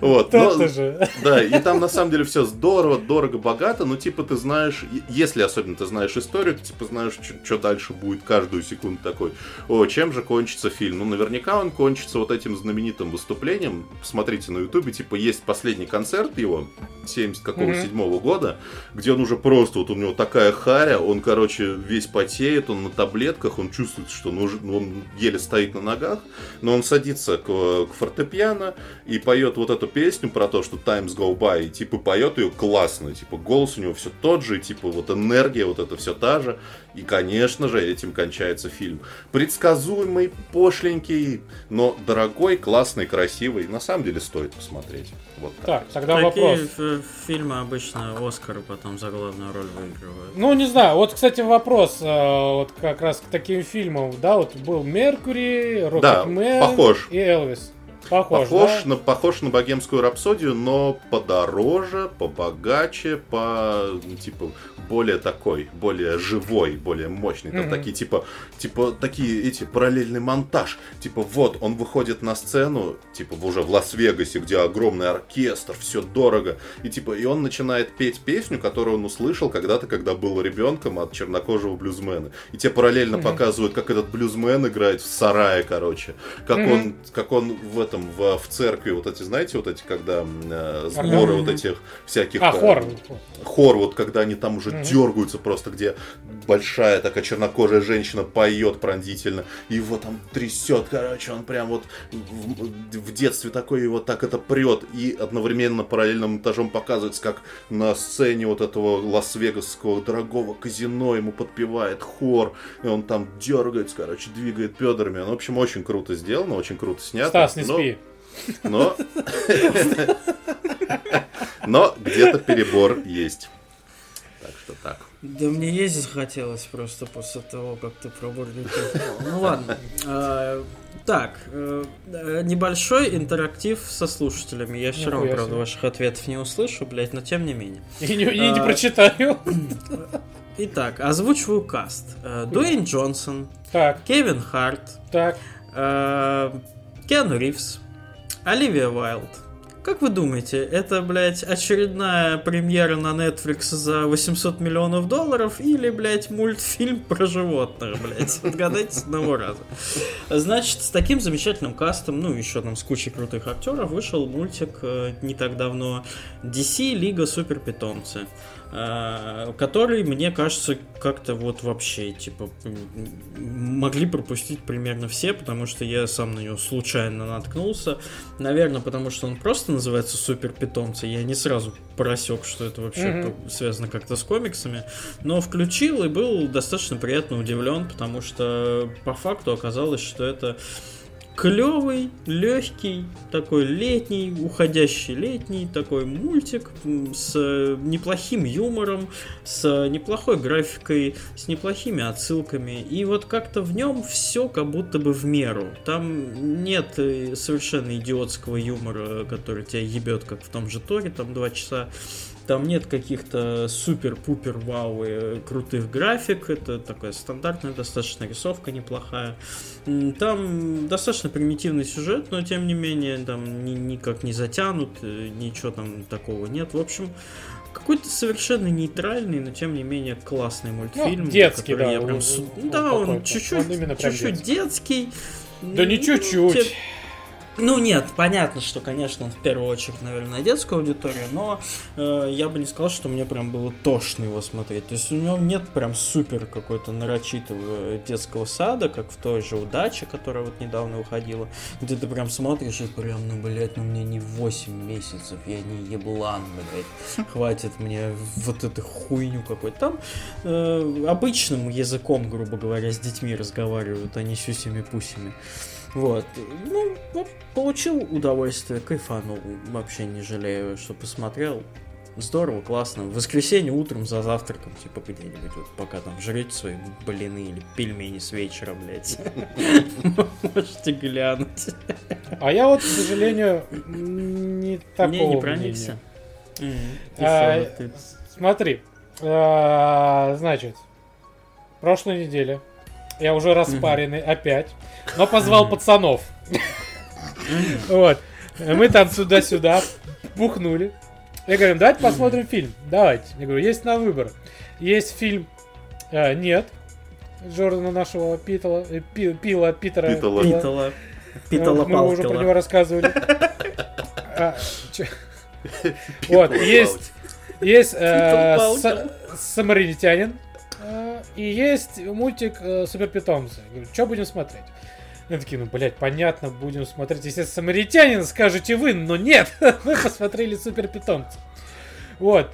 Вот, но, же. Да, и там на самом деле все здорово, дорого, богато, но типа ты знаешь, если особенно ты знаешь историю, ты типа знаешь, что дальше будет каждую секунду такой. О, чем же кончится фильм? Ну, наверняка он кончится вот этим знаменитым выступлением. Посмотрите на ютубе, типа есть последний концерт его, 70 какого седьмого года, где он уже просто, вот у него такая харя, он, короче, весь потеет, он на таблетках, он чувствует, что он, уже, он еле стоит на ногах, но он садится к, к фортепиано и поет вот эту песню про то, что Times Go By, и, типа, поет ее классно, типа, голос у него все тот же, и, типа, вот энергия вот это все та же, и, конечно же, этим кончается фильм. Предсказуемый, пошленький, но дорогой, классный, красивый, на самом деле стоит посмотреть. Вот так. так, тогда Какие вопрос. фильмы обычно Оскары потом за главную роль выигрывают? Ну, не знаю, вот, кстати, вопрос, э, вот как раз к таким фильмам, да, вот был Меркури, Рокетмен да, похож. и Элвис. Похож, похож, да? на, похож на богемскую рапсодию, но подороже, побогаче, по ну, типа более такой, более живой, более мощный. Там mm-hmm. такие типа, типа такие эти параллельный монтаж. Типа вот он выходит на сцену, типа уже в Лас-Вегасе, где огромный оркестр, все дорого, и типа и он начинает петь песню, которую он услышал когда-то, когда был ребенком от чернокожего блюзмена. И тебе параллельно mm-hmm. показывают, как этот блюзмен играет в сарае, короче, как mm-hmm. он, как он в этом в, в церкви вот эти, знаете, вот эти, когда э, сборы mm-hmm. вот этих всяких а, хор, хор, вот когда они там уже mm-hmm. дергаются просто, где большая такая чернокожая женщина поет пронзительно, его там трясет, короче, он прям вот в, в детстве такой его так это прет, и одновременно параллельным этажом показывается, как на сцене вот этого Лас-Вегасского дорогого казино ему подпевает хор, и он там дергается, короче, двигает бедрами. Ну, в общем, очень круто сделано, очень круто снято. Стас, не спи. Но... Но где-то перебор есть. Так что так. Да мне ездить хотелось просто после того, как ты про Ну ладно. А, так, э, небольшой интерактив со слушателями. Я все равно, правда, ваших ответов не услышу, блядь, но тем не менее. И не, а, прочитаю. Итак, озвучиваю каст. Э, Дуэйн Джонсон. Так. Кевин Харт. Так. Киану Ривз. Оливия Вайлд. Как вы думаете, это, блядь, очередная премьера на Netflix за 800 миллионов долларов или, блядь, мультфильм про животных, блядь? Отгадайте с одного раза. Значит, с таким замечательным кастом, ну, еще там с кучей крутых актеров, вышел мультик э, не так давно DC Лига Супер Питомцы. А, который, мне кажется, как-то вот вообще, типа, могли пропустить примерно все, потому что я сам на него случайно наткнулся. Наверное, потому что он просто называется Супер Питомцы. Я не сразу просек, что это вообще mm-hmm. связано как-то с комиксами. Но включил и был достаточно приятно удивлен, потому что по факту оказалось, что это клевый, легкий, такой летний, уходящий летний такой мультик с неплохим юмором, с неплохой графикой, с неплохими отсылками. И вот как-то в нем все как будто бы в меру. Там нет э, совершенно идиотского юмора, который тебя ебет, как в том же Торе, там два часа. Там нет каких-то супер-пупер вау э, крутых график. Это такая стандартная достаточно рисовка неплохая. Там достаточно примитивный сюжет, но тем не менее там ни, никак не затянут, э, ничего там такого нет. В общем, какой-то совершенно нейтральный, но тем не менее классный мультфильм. Ну, детский, да. Я прям... он, да, он чуть-чуть, чуть-чуть детский. Да не чуть-чуть. Ну нет, понятно, что, конечно, он в первую очередь, наверное, на детскую аудиторию, но э, я бы не сказал, что мне прям было тошно его смотреть. То есть у него нет прям супер какой-то нарочитого детского сада, как в той же «Удаче», которая вот недавно выходила, где ты прям смотришь и прям, ну, блядь, ну мне не 8 месяцев, я не еблан, блядь, хватит мне вот эту хуйню какой-то. Там э, обычным языком, грубо говоря, с детьми разговаривают, а не сюсями-пусями. Вот. Ну, вот, получил удовольствие, кайфанул. Вообще не жалею, что посмотрел. Здорово, классно. В воскресенье утром за завтраком, типа где-нибудь, вот пока там жрете свои блины или пельмени с вечера, блядь. Можете глянуть. А я вот, к сожалению, не такого Не, не проникся. А, Смотри, а, значит, прошлой неделе я уже распаренный опять, но позвал пацанов. Вот. Мы там сюда-сюда бухнули. Я говорю, давайте посмотрим фильм. Давайте. Я говорю, есть на выбор. Есть фильм э, «Нет» Джордана нашего Питала, э, Пи- Пила, Питера. Питала. Питала. Питала Мы уже про него рассказывали. А? Вот, есть есть э, самаритянин и есть мультик э, Супер Питомцы. Говорю, что будем смотреть? Я такие, ну, блядь, понятно, будем смотреть. Если самаритянин, скажете вы, но нет, мы посмотрели Супер Питомцы. Вот.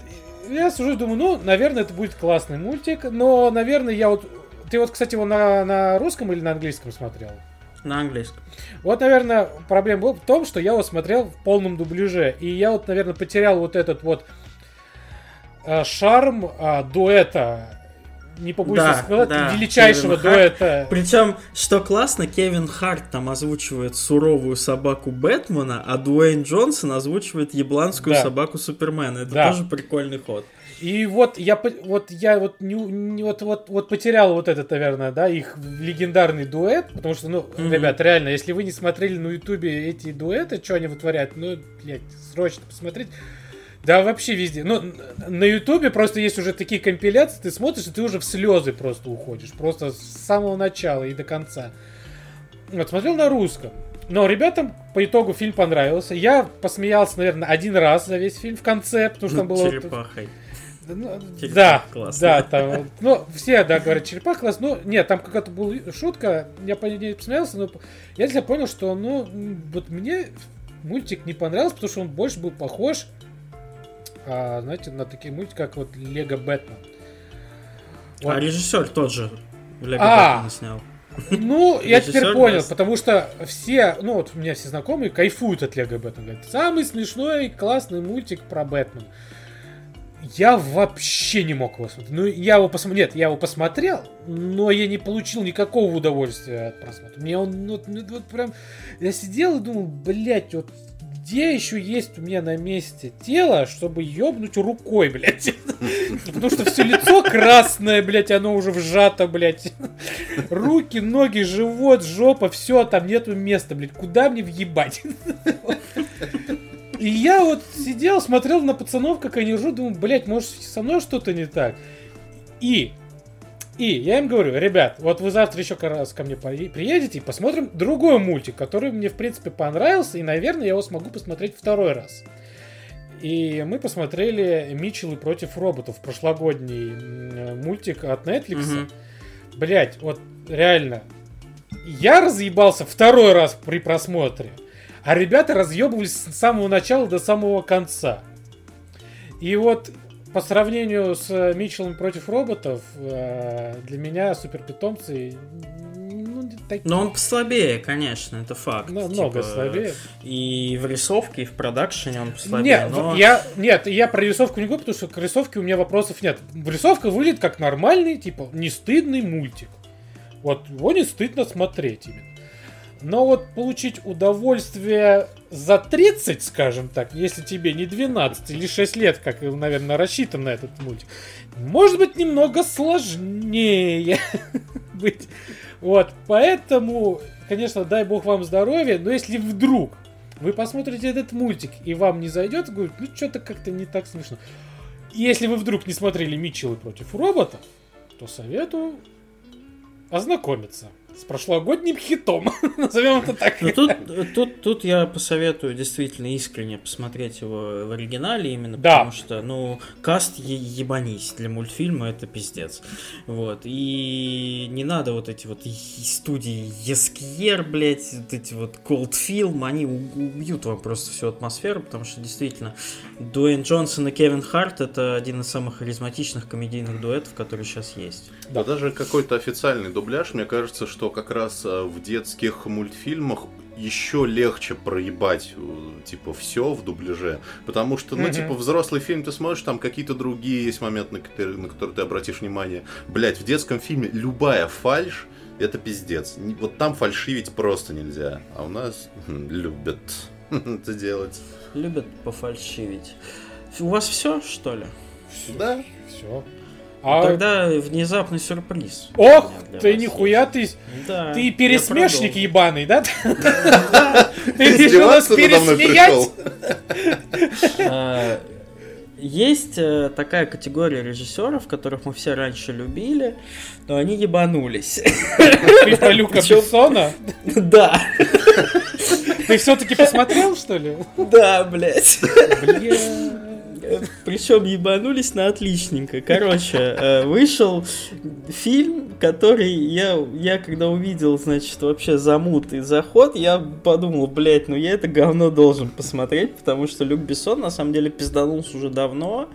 Я сужу, думаю, ну, наверное, это будет классный мультик, но, наверное, я вот... Ты вот, кстати, его на, на русском или на английском смотрел? На английском. Вот, наверное, проблема была в том, что я его смотрел в полном дубляже. И я вот, наверное, потерял вот этот вот э, шарм а, дуэта. Не побоюсь Да, сказать, да, величайшего Кевин Харт. дуэта. Причем, что классно, Кевин Харт там озвучивает суровую собаку Бэтмена, а Дуэйн Джонсон озвучивает ебланскую Да. собаку Супермена. Это Да. тоже прикольный ход. И вот я, вот я вот, не, не- вот, вот, вот потерял вот этот, наверное, да, их легендарный дуэт, потому что, ну, Мгм. ребят, реально, если вы не смотрели на ютубе эти дуэты, что они вытворяют, ну, блядь, срочно посмотреть. Да, вообще везде. Ну, на ютубе просто есть уже такие компиляции, ты смотришь, и ты уже в слезы просто уходишь. Просто с самого начала и до конца. Вот, смотрел на русском. Но ребятам по итогу фильм понравился. Я посмеялся, наверное, один раз за весь фильм в конце, потому что там было... Черепахой. ну, Черепах Да, классно. да, там, ну, все, да, говорят, черепах класс, ну, нет, там какая-то была шутка, я по ней посмеялся, но я для себя понял, что, ну, вот мне мультик не понравился, потому что он больше был похож, а, знаете, на такие мультики, как вот Лего Бэтмен. Вот. А режиссер тот же. Лего А. Бэтмена снял. Ну, я теперь понял, потому что все, ну вот у меня все знакомые кайфуют от Лего Бэтмен. Говорят, самый смешной, классный мультик про Бэтмен. Я вообще не мог его смотреть. Ну, я его посмотрел. Нет, я его посмотрел, но я не получил никакого удовольствия от просмотра. Мне он, ну, ну, вот прям... Я сидел и думал, блядь, вот где еще есть у меня на месте тело, чтобы ёбнуть рукой, блядь? Потому что все лицо красное, блядь, оно уже вжато, блядь. Руки, ноги, живот, жопа, все, там нету места, блядь. Куда мне въебать? И я вот сидел, смотрел на пацанов, как они ржут, думаю, блядь, может со мной что-то не так. И, и я им говорю, ребят, вот вы завтра еще раз ко мне при- приедете и посмотрим другой мультик, который мне, в принципе, понравился, и, наверное, я его смогу посмотреть второй раз. И мы посмотрели Митчеллы против роботов, прошлогодний мультик от Netflix. Мгм. Блять, вот реально. Я разъебался второй раз при просмотре, а ребята разъебывались с самого начала до самого конца. И вот по сравнению с Митчеллом против роботов, э, для меня суперпитомцы ну, такие. Но он послабее, конечно, это факт. Намного Типа, слабее. И в рисовке, и в продакшене он послабее. Нет, но... я, нет, я про рисовку не говорю, потому что к рисовке у меня вопросов нет. Рисовка выглядит как нормальный, типа, не стыдный мультик. Вот его не стыдно смотреть именно. Но вот получить удовольствие за 30, скажем так, если тебе не 12 или 6 лет, как, наверное, рассчитан на этот мультик, может быть немного сложнее быть. Вот, поэтому, конечно, дай бог вам здоровья, но если вдруг вы посмотрите этот мультик и вам не зайдет, говорит, ну что-то как-то не так смешно. Если вы вдруг не смотрели Митчеллы против роботов, то советую ознакомиться. С прошлогодним хитом. Назовем это так. Ну, тут, тут, тут я посоветую действительно искренне посмотреть его в оригинале именно, Да. потому что, ну, каст е- ебанись для мультфильма это пиздец. Вот. И не надо вот эти вот студии Ескьер, блядь, вот эти вот Cold Film, они убьют вам просто всю атмосферу, потому что действительно Дуэйн Джонсон и Кевин Харт это один из самых харизматичных комедийных дуэтов, которые сейчас есть. Да даже какой-то официальный дубляж, мне кажется, что как раз э, в детских мультфильмах еще легче проебать, э, типа, все в дубляже. Потому что, ну, Мгм. типа, взрослый фильм ты смотришь, там какие-то другие есть моменты, на которые, на которые ты обратишь внимание. Блять, в детском фильме любая фальш это пиздец. Вот там фальшивить просто нельзя. А у нас хм, любят это делать. Любят пофальшивить. У вас все, что ли? Да. Все. Ну, А... Тогда внезапный сюрприз. Ох, ты вас нихуя, ты. Да, ты пересмешник ебаный, да? Ты решил нас пересмеять? А, Есть э, такая категория режиссеров, которых мы все раньше любили, но они ебанулись. Ты про Люка Бессона? Да, Ты все-таки посмотрел, что ли? да, блядь. Бля. Причем ебанулись на отличненько. Короче, э, вышел фильм, который я, я когда увидел, значит, вообще замут и заход, я подумал, блядь, ну я это говно должен посмотреть, потому что Люк Бессон на самом деле пизданулся уже давно,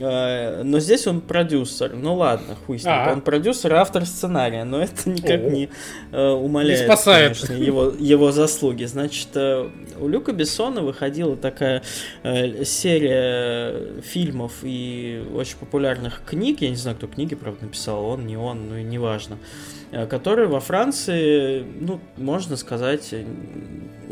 Э, но здесь он продюсер. Ну ладно, хуй с ним. А. Он продюсер автор сценария, но это никак О. не э, умаляет, Не спасает. конечно, его, его заслуги. Значит, э, у Люка Бессона выходила такая э, фильмов и очень популярных книг, я не знаю, кто книги, правда, написал, он, не он, ну и неважно, э, которые во Франции, ну, можно сказать, э,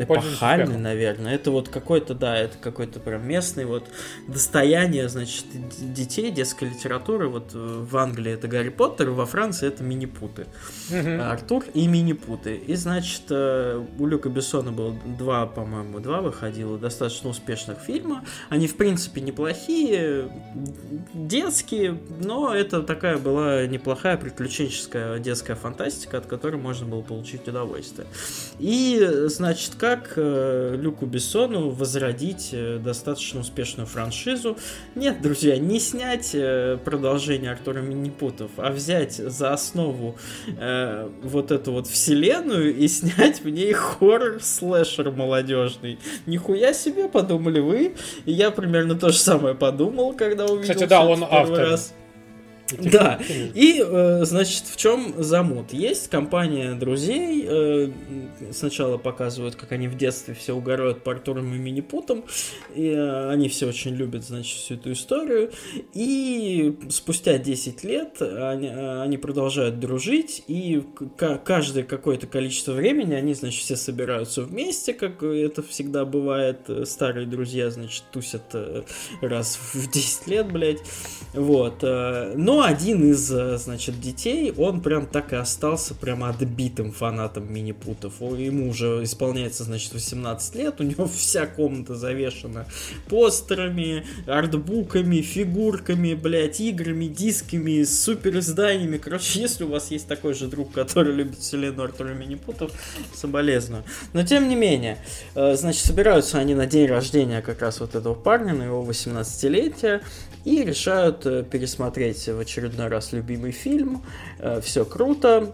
Пользуются эпохальны, успехом. наверное. Это вот какой-то, да, это какой-то прям местный вот достояние, значит, детей, детской литературы. Вот в Англии это Гарри Поттер, во Франции это Мини-Путы. Мгм. Артур и Мини-Путы. И, значит, у Люка Бессона было два, по-моему, два выходило достаточно успешных фильма. Они, в принципе, неплохие, детские, но это такая была неплохая приключенческая детская фантастика, от которой можно было получить удовольствие. И, значит, как э, Люку Бессону возродить э, достаточно успешную франшизу? Нет, друзья, не снять э, продолжение Артура Минипутов, а взять за основу э, вот эту вот вселенную и снять в ней хоррор-слэшер молодежный. Нихуя себе, подумали вы. Я примерно то же самое подумал, когда увидел Кстати, да, он автор. раз. Да. И, э, значит, в чем замут? Есть компания друзей, э, сначала показывают, как они в детстве все угорают по Артурам и Минипутам, и э, они все очень любят, значит, всю эту историю, и спустя 10 лет они, они продолжают дружить, и каждое какое-то количество времени они, значит, все собираются вместе, как это всегда бывает, старые друзья, значит, тусят раз в 10 лет, блядь, вот. э, Но один из, э, значит, детей, он прям так и остался прям отбитым фанатом мини-путов. Ему уже исполняется, значит, 18 лет, у него вся комната завешена постерами, артбуками, фигурками, блядь, играми, дисками, супер изданиями. Короче, если у вас есть такой же друг, который любит вселенную Артура Минипутов, соболезную. Но тем не менее, э, значит, собираются они на день рождения как раз вот этого парня, на его 18-летие, и решают э, пересмотреть в очередной раз любимый фильм. Все круто.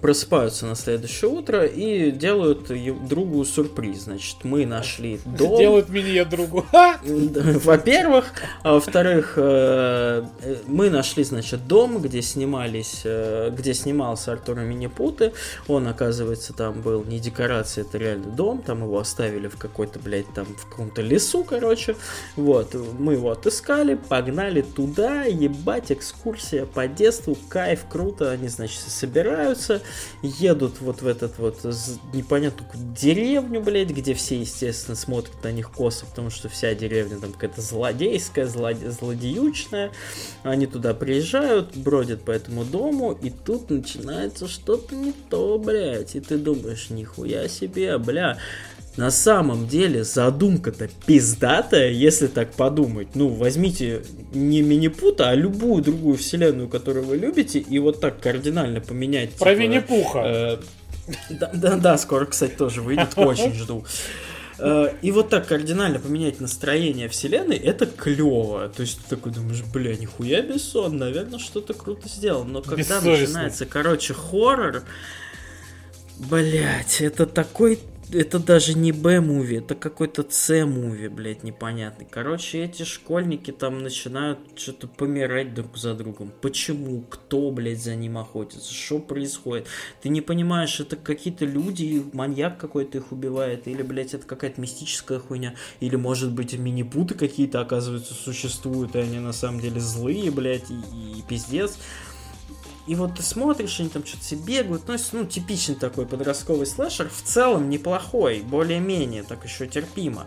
Просыпаются на следующее утро и делают другу сюрприз. Значит, мы нашли дом. Делают меня другу. Во-первых, а во-вторых, э, э, мы нашли, значит, дом, где снимались, э, где снимался Артур Минипуты. Он, оказывается, там был не декорация, это реально дом. Там его оставили в какой-то, блядь, там в каком-то лесу, короче. Вот, мы его отыскали, погнали туда, ебать, экскурсия по детству, кайф, круто. Они, значит, собираются, едут вот в этот вот непонятную деревню, блядь, где все, естественно, смотрят на них косо, потому что вся деревня там какая-то злодейская, злоде- злодеючная. Они туда приезжают, бродят по этому дому, и тут начинается что-то не то, блядь. И ты думаешь, нихуя себе, бля. На самом деле задумка-то пиздатая, если так подумать. Ну, возьмите не Минипута, а любую другую вселенную, которую вы любите, и вот так кардинально поменять. Про типа, Винни-Пуха. э, да, да, да, скоро, кстати, тоже выйдет, очень жду. Э, И вот так кардинально поменять настроение вселенной, это клево. То есть ты такой думаешь, бля, нихуя Бессон, наверное, что-то круто сделал. Но когда начинается, короче, хоррор, блять, это такой... Это даже не Б-муви, это какой-то С-муви, блядь, непонятный. Короче, эти школьники там начинают что-то помирать друг за другом. Почему? Кто, блядь, за ним охотится? Что происходит? Ты не понимаешь, это какие-то люди, маньяк какой-то их убивает, или, блядь, это какая-то мистическая хуйня, или, может быть, мини-путы какие-то, оказывается, существуют, и они на самом деле злые, блядь, и, и пиздец. И вот ты смотришь, они там что-то себе бегают. Ну, ну, типичный такой подростковый слэшер. В целом неплохой, более-менее, так еще терпимо.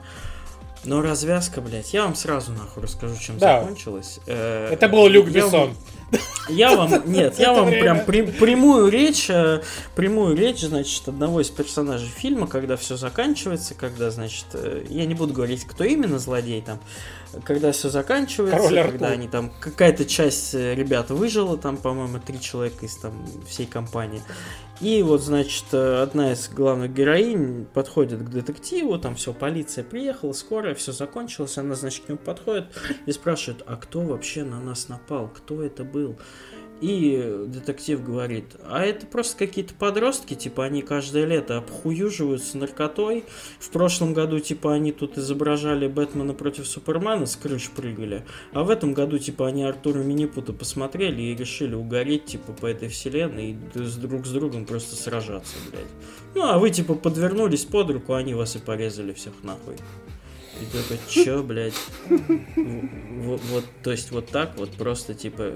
Но развязка, блядь, я вам сразу нахуй расскажу, чем Да. закончилась. Э, Это был Люк Бессон. я вам, нет, я вам прям прямую речь, э, прямую речь, значит, одного из персонажей фильма, когда все заканчивается, когда, значит, э, я не буду говорить, кто именно злодей там, когда все заканчивается, когда они там, какая-то часть э, ребят выжила, там, по-моему, три человека из там всей компании. И вот, значит, э, одна из главных героинь подходит к детективу, там все, полиция приехала, скорая, все закончилось, она, значит, к нему подходит и спрашивает, а кто вообще на нас напал, кто это был? И детектив говорит, а это просто какие-то подростки, типа они каждое лето обхуюживаются наркотой. В прошлом году, типа, они тут изображали Бэтмена против Супермена, с крыш прыгали. А в этом году, типа, они Артура Минипута посмотрели и решили угореть, типа, по этой вселенной и с друг с другом просто сражаться, блядь. Ну, а вы, типа, подвернулись под руку, а они вас и порезали всех нахуй. И ты такой, чё, блядь? Вот, то есть вот так вот просто, типа,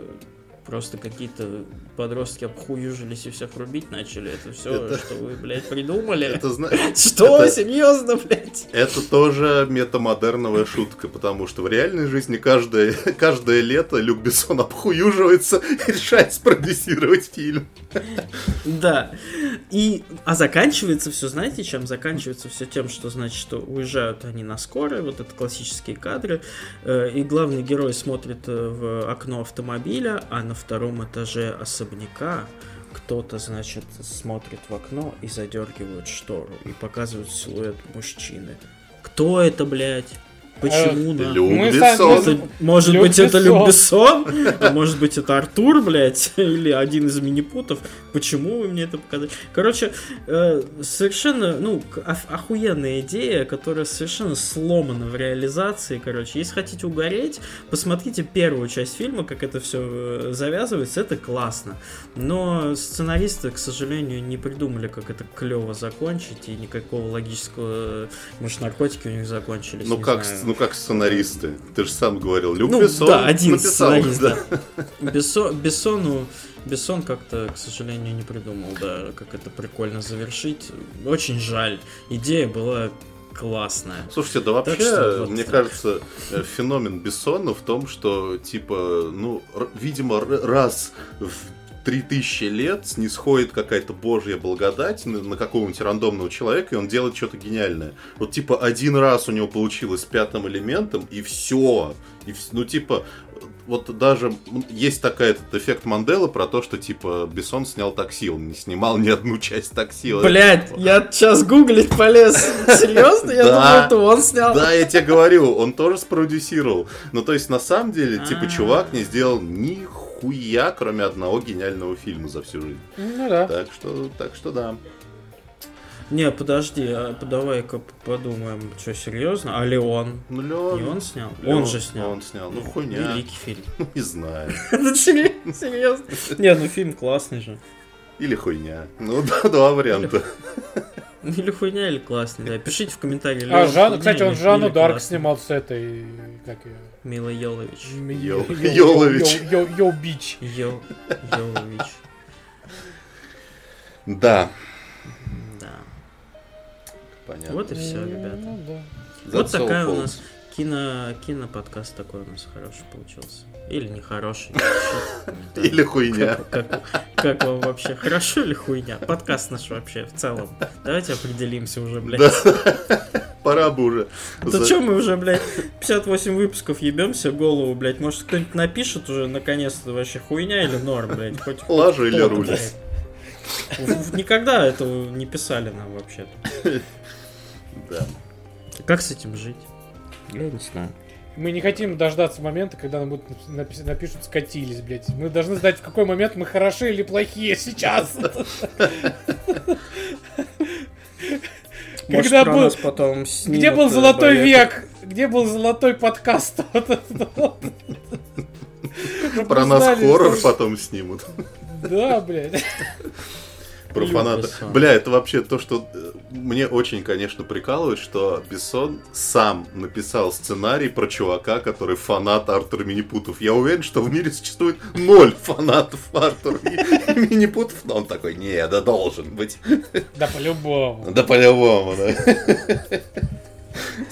просто какие-то подростки обхуюжились и всех рубить начали. Это все, Это- что вы, блядь, придумали? Это, знаешь, Что? это- Серьезно, блядь? Это тоже метамодерновая шутка, потому что в реальной жизни каждое, каждое лето Люк Бессон обхуюживается и решает спродюсировать фильм. Да. И, а заканчивается все, знаете, чем? Заканчивается все тем, что, значит, что уезжают они на скорой, вот это классические кадры, э, и главный герой смотрит э, в окно автомобиля, а на втором этаже особняка кто-то, значит, смотрит в окно и задергивают штору, и показывают силуэт мужчины. Кто это, блядь? Почему? Люк сами- Это, может Люк быть, это. Люк Бессон, а может быть, это Артур, блядь, или один из минипутов. Почему вы мне это показали? Короче, э, совершенно, ну, охуенная идея, которая совершенно сломана в реализации, короче. Если хотите угореть, посмотрите первую часть фильма, как это все завязывается, это классно. Но сценаристы, к сожалению, не придумали, как это клево закончить, и никакого логического... Может, наркотики у них закончились, Ну как, знаю. Ну как сценаристы? Ты же сам говорил, Люк Ну, Бессон да, один написал. сценарист, да. да. Бессо- Бессону, Бессон как-то, к сожалению, не придумал, да, как это прикольно завершить. Очень жаль. Идея была классная. Слушайте, да вообще, Так что вот мне так. кажется, э, феномен Бессона в том, что, типа, ну, видимо, раз в 3000 лет снисходит какая-то божья благодать на, на какого-нибудь рандомного человека, и он делает что-то гениальное. Вот, типа, один раз у него получилось с пятым элементом, и все. И, ну, типа, вот даже есть такой этот эффект Манделы про то, что, типа, Бессон снял такси, он не снимал ни одну часть такси. Блять, я сейчас гуглить полез. Серьезно? Я думал, это он снял. Да, я тебе говорю, он тоже спродюсировал. Ну, то есть, на самом деле, типа, А. чувак не сделал ни хуя, кроме одного гениального фильма за всю жизнь. Ну да. Так что, так что да. Не, подожди, а давай-ка подумаем, что серьезно? А Леон? Ну, Леон... Не он снял? Леон- Он же снял. Он снял. Ну, хуйня. Великий фильм. Не знаю. Это серьезно? Не, ну фильм классный же. Или хуйня. Ну, да, два варианта. Или хуйня, или классный, да. Пишите в комментарии. А Жан, кстати, он Жанну Дарк снимал с этой, как ее? Мила Йолович. Йо- Йо- Йолович. Йо- Йо- Йо Бич. Йо, Йолович. Да. Да. Понятно. Вот и все, ребята. Ну да. That's Вот такая у нас Кино, киноподкаст такой у нас хороший получился. Или нехороший. Или хуйня. Как, вам вообще, хорошо или хуйня? Подкаст наш вообще в целом. Давайте определимся уже, блядь. Пора бы уже. Да чё мы уже, блядь, 58 выпусков ебемся голову, блядь. Может кто-нибудь напишет уже наконец-то вообще хуйня или норм, блядь. Хоть, Лажа или руль? в- Никогда этого не писали нам вообще-то. Да. Как с этим жить? Я не знаю. Мы не хотим дождаться момента, когда нам будут напис- напишут «скатились», блядь. Мы должны знать, в какой момент мы хороши или плохие сейчас. Может, Когда про был- нас потом снимут, Где был э, золотой боек. век? Где был золотой подкаст? Про нас хоррор потом снимут. Да, блядь. Про Люк фаната. Бессон. Бля, это вообще то, что э, мне очень, конечно, прикалывает, что Бессон сам написал сценарий про чувака, который фанат Артура Минипутов. Я уверен, что в мире существует ноль фанатов Артура Ми- Минипутов, но он такой, не, да должен быть. Да по-любому. Да по-любому, да.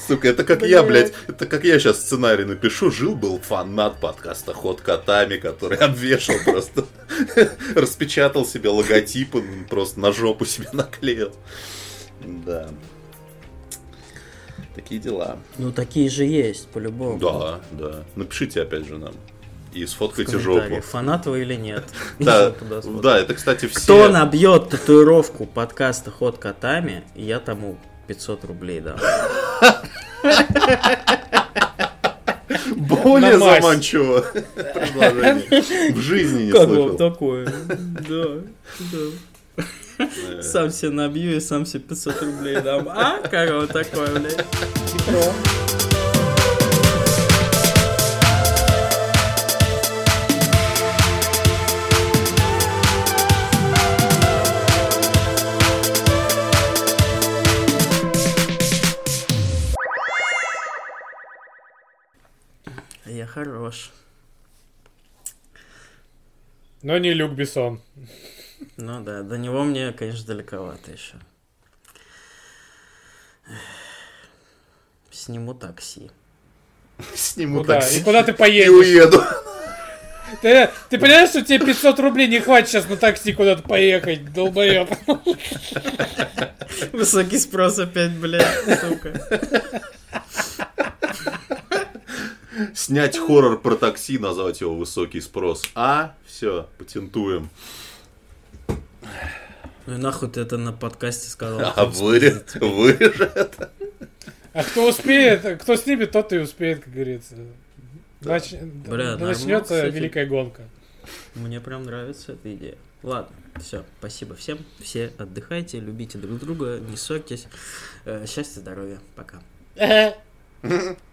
Сука, это как я, блядь, это как я сейчас сценарий напишу. Жил-был фанат подкаста Ход котами, который обвешал просто, распечатал себе логотип, он просто на жопу себе наклеил. Да. Такие дела. Ну, такие же есть, по-любому. Да, да. Напишите опять же нам. И сфоткайте жопу. Фанат вы или нет? Да, да, это, кстати, все... Кто набьет татуировку подкаста Ход котами, я тому 500 рублей дам. Более заманчиво предложение. В жизни не Как вам слышал. такое? Да, да. Э, Сам себе набью и сам себе 500 рублей дам. А? Как вам такое, блядь? Я хорош. Но не Люк Бессон. Ну да, до него мне, конечно, далековато еще. Сниму такси. Сниму Куда? такси И куда ты и поедешь? уеду. Ты, ты понимаешь, что тебе 500 рублей не хватит сейчас на такси куда-то поехать, долбоеб? Высокий спрос опять, блядь, сука. Снять хоррор про такси, назвать его высокий спрос. А, все, патентуем. Ну и нахуй ты это на подкасте сказал. А вырежь это. А кто успеет, кто снимет, тот и успеет, как говорится. Нач... Бля, нормально, Начнется кстати. великая гонка. Мне прям нравится эта идея. Ладно, все, спасибо всем. Все отдыхайте, любите друг друга, не ссорьтесь. Э, Счастья, здоровья, пока.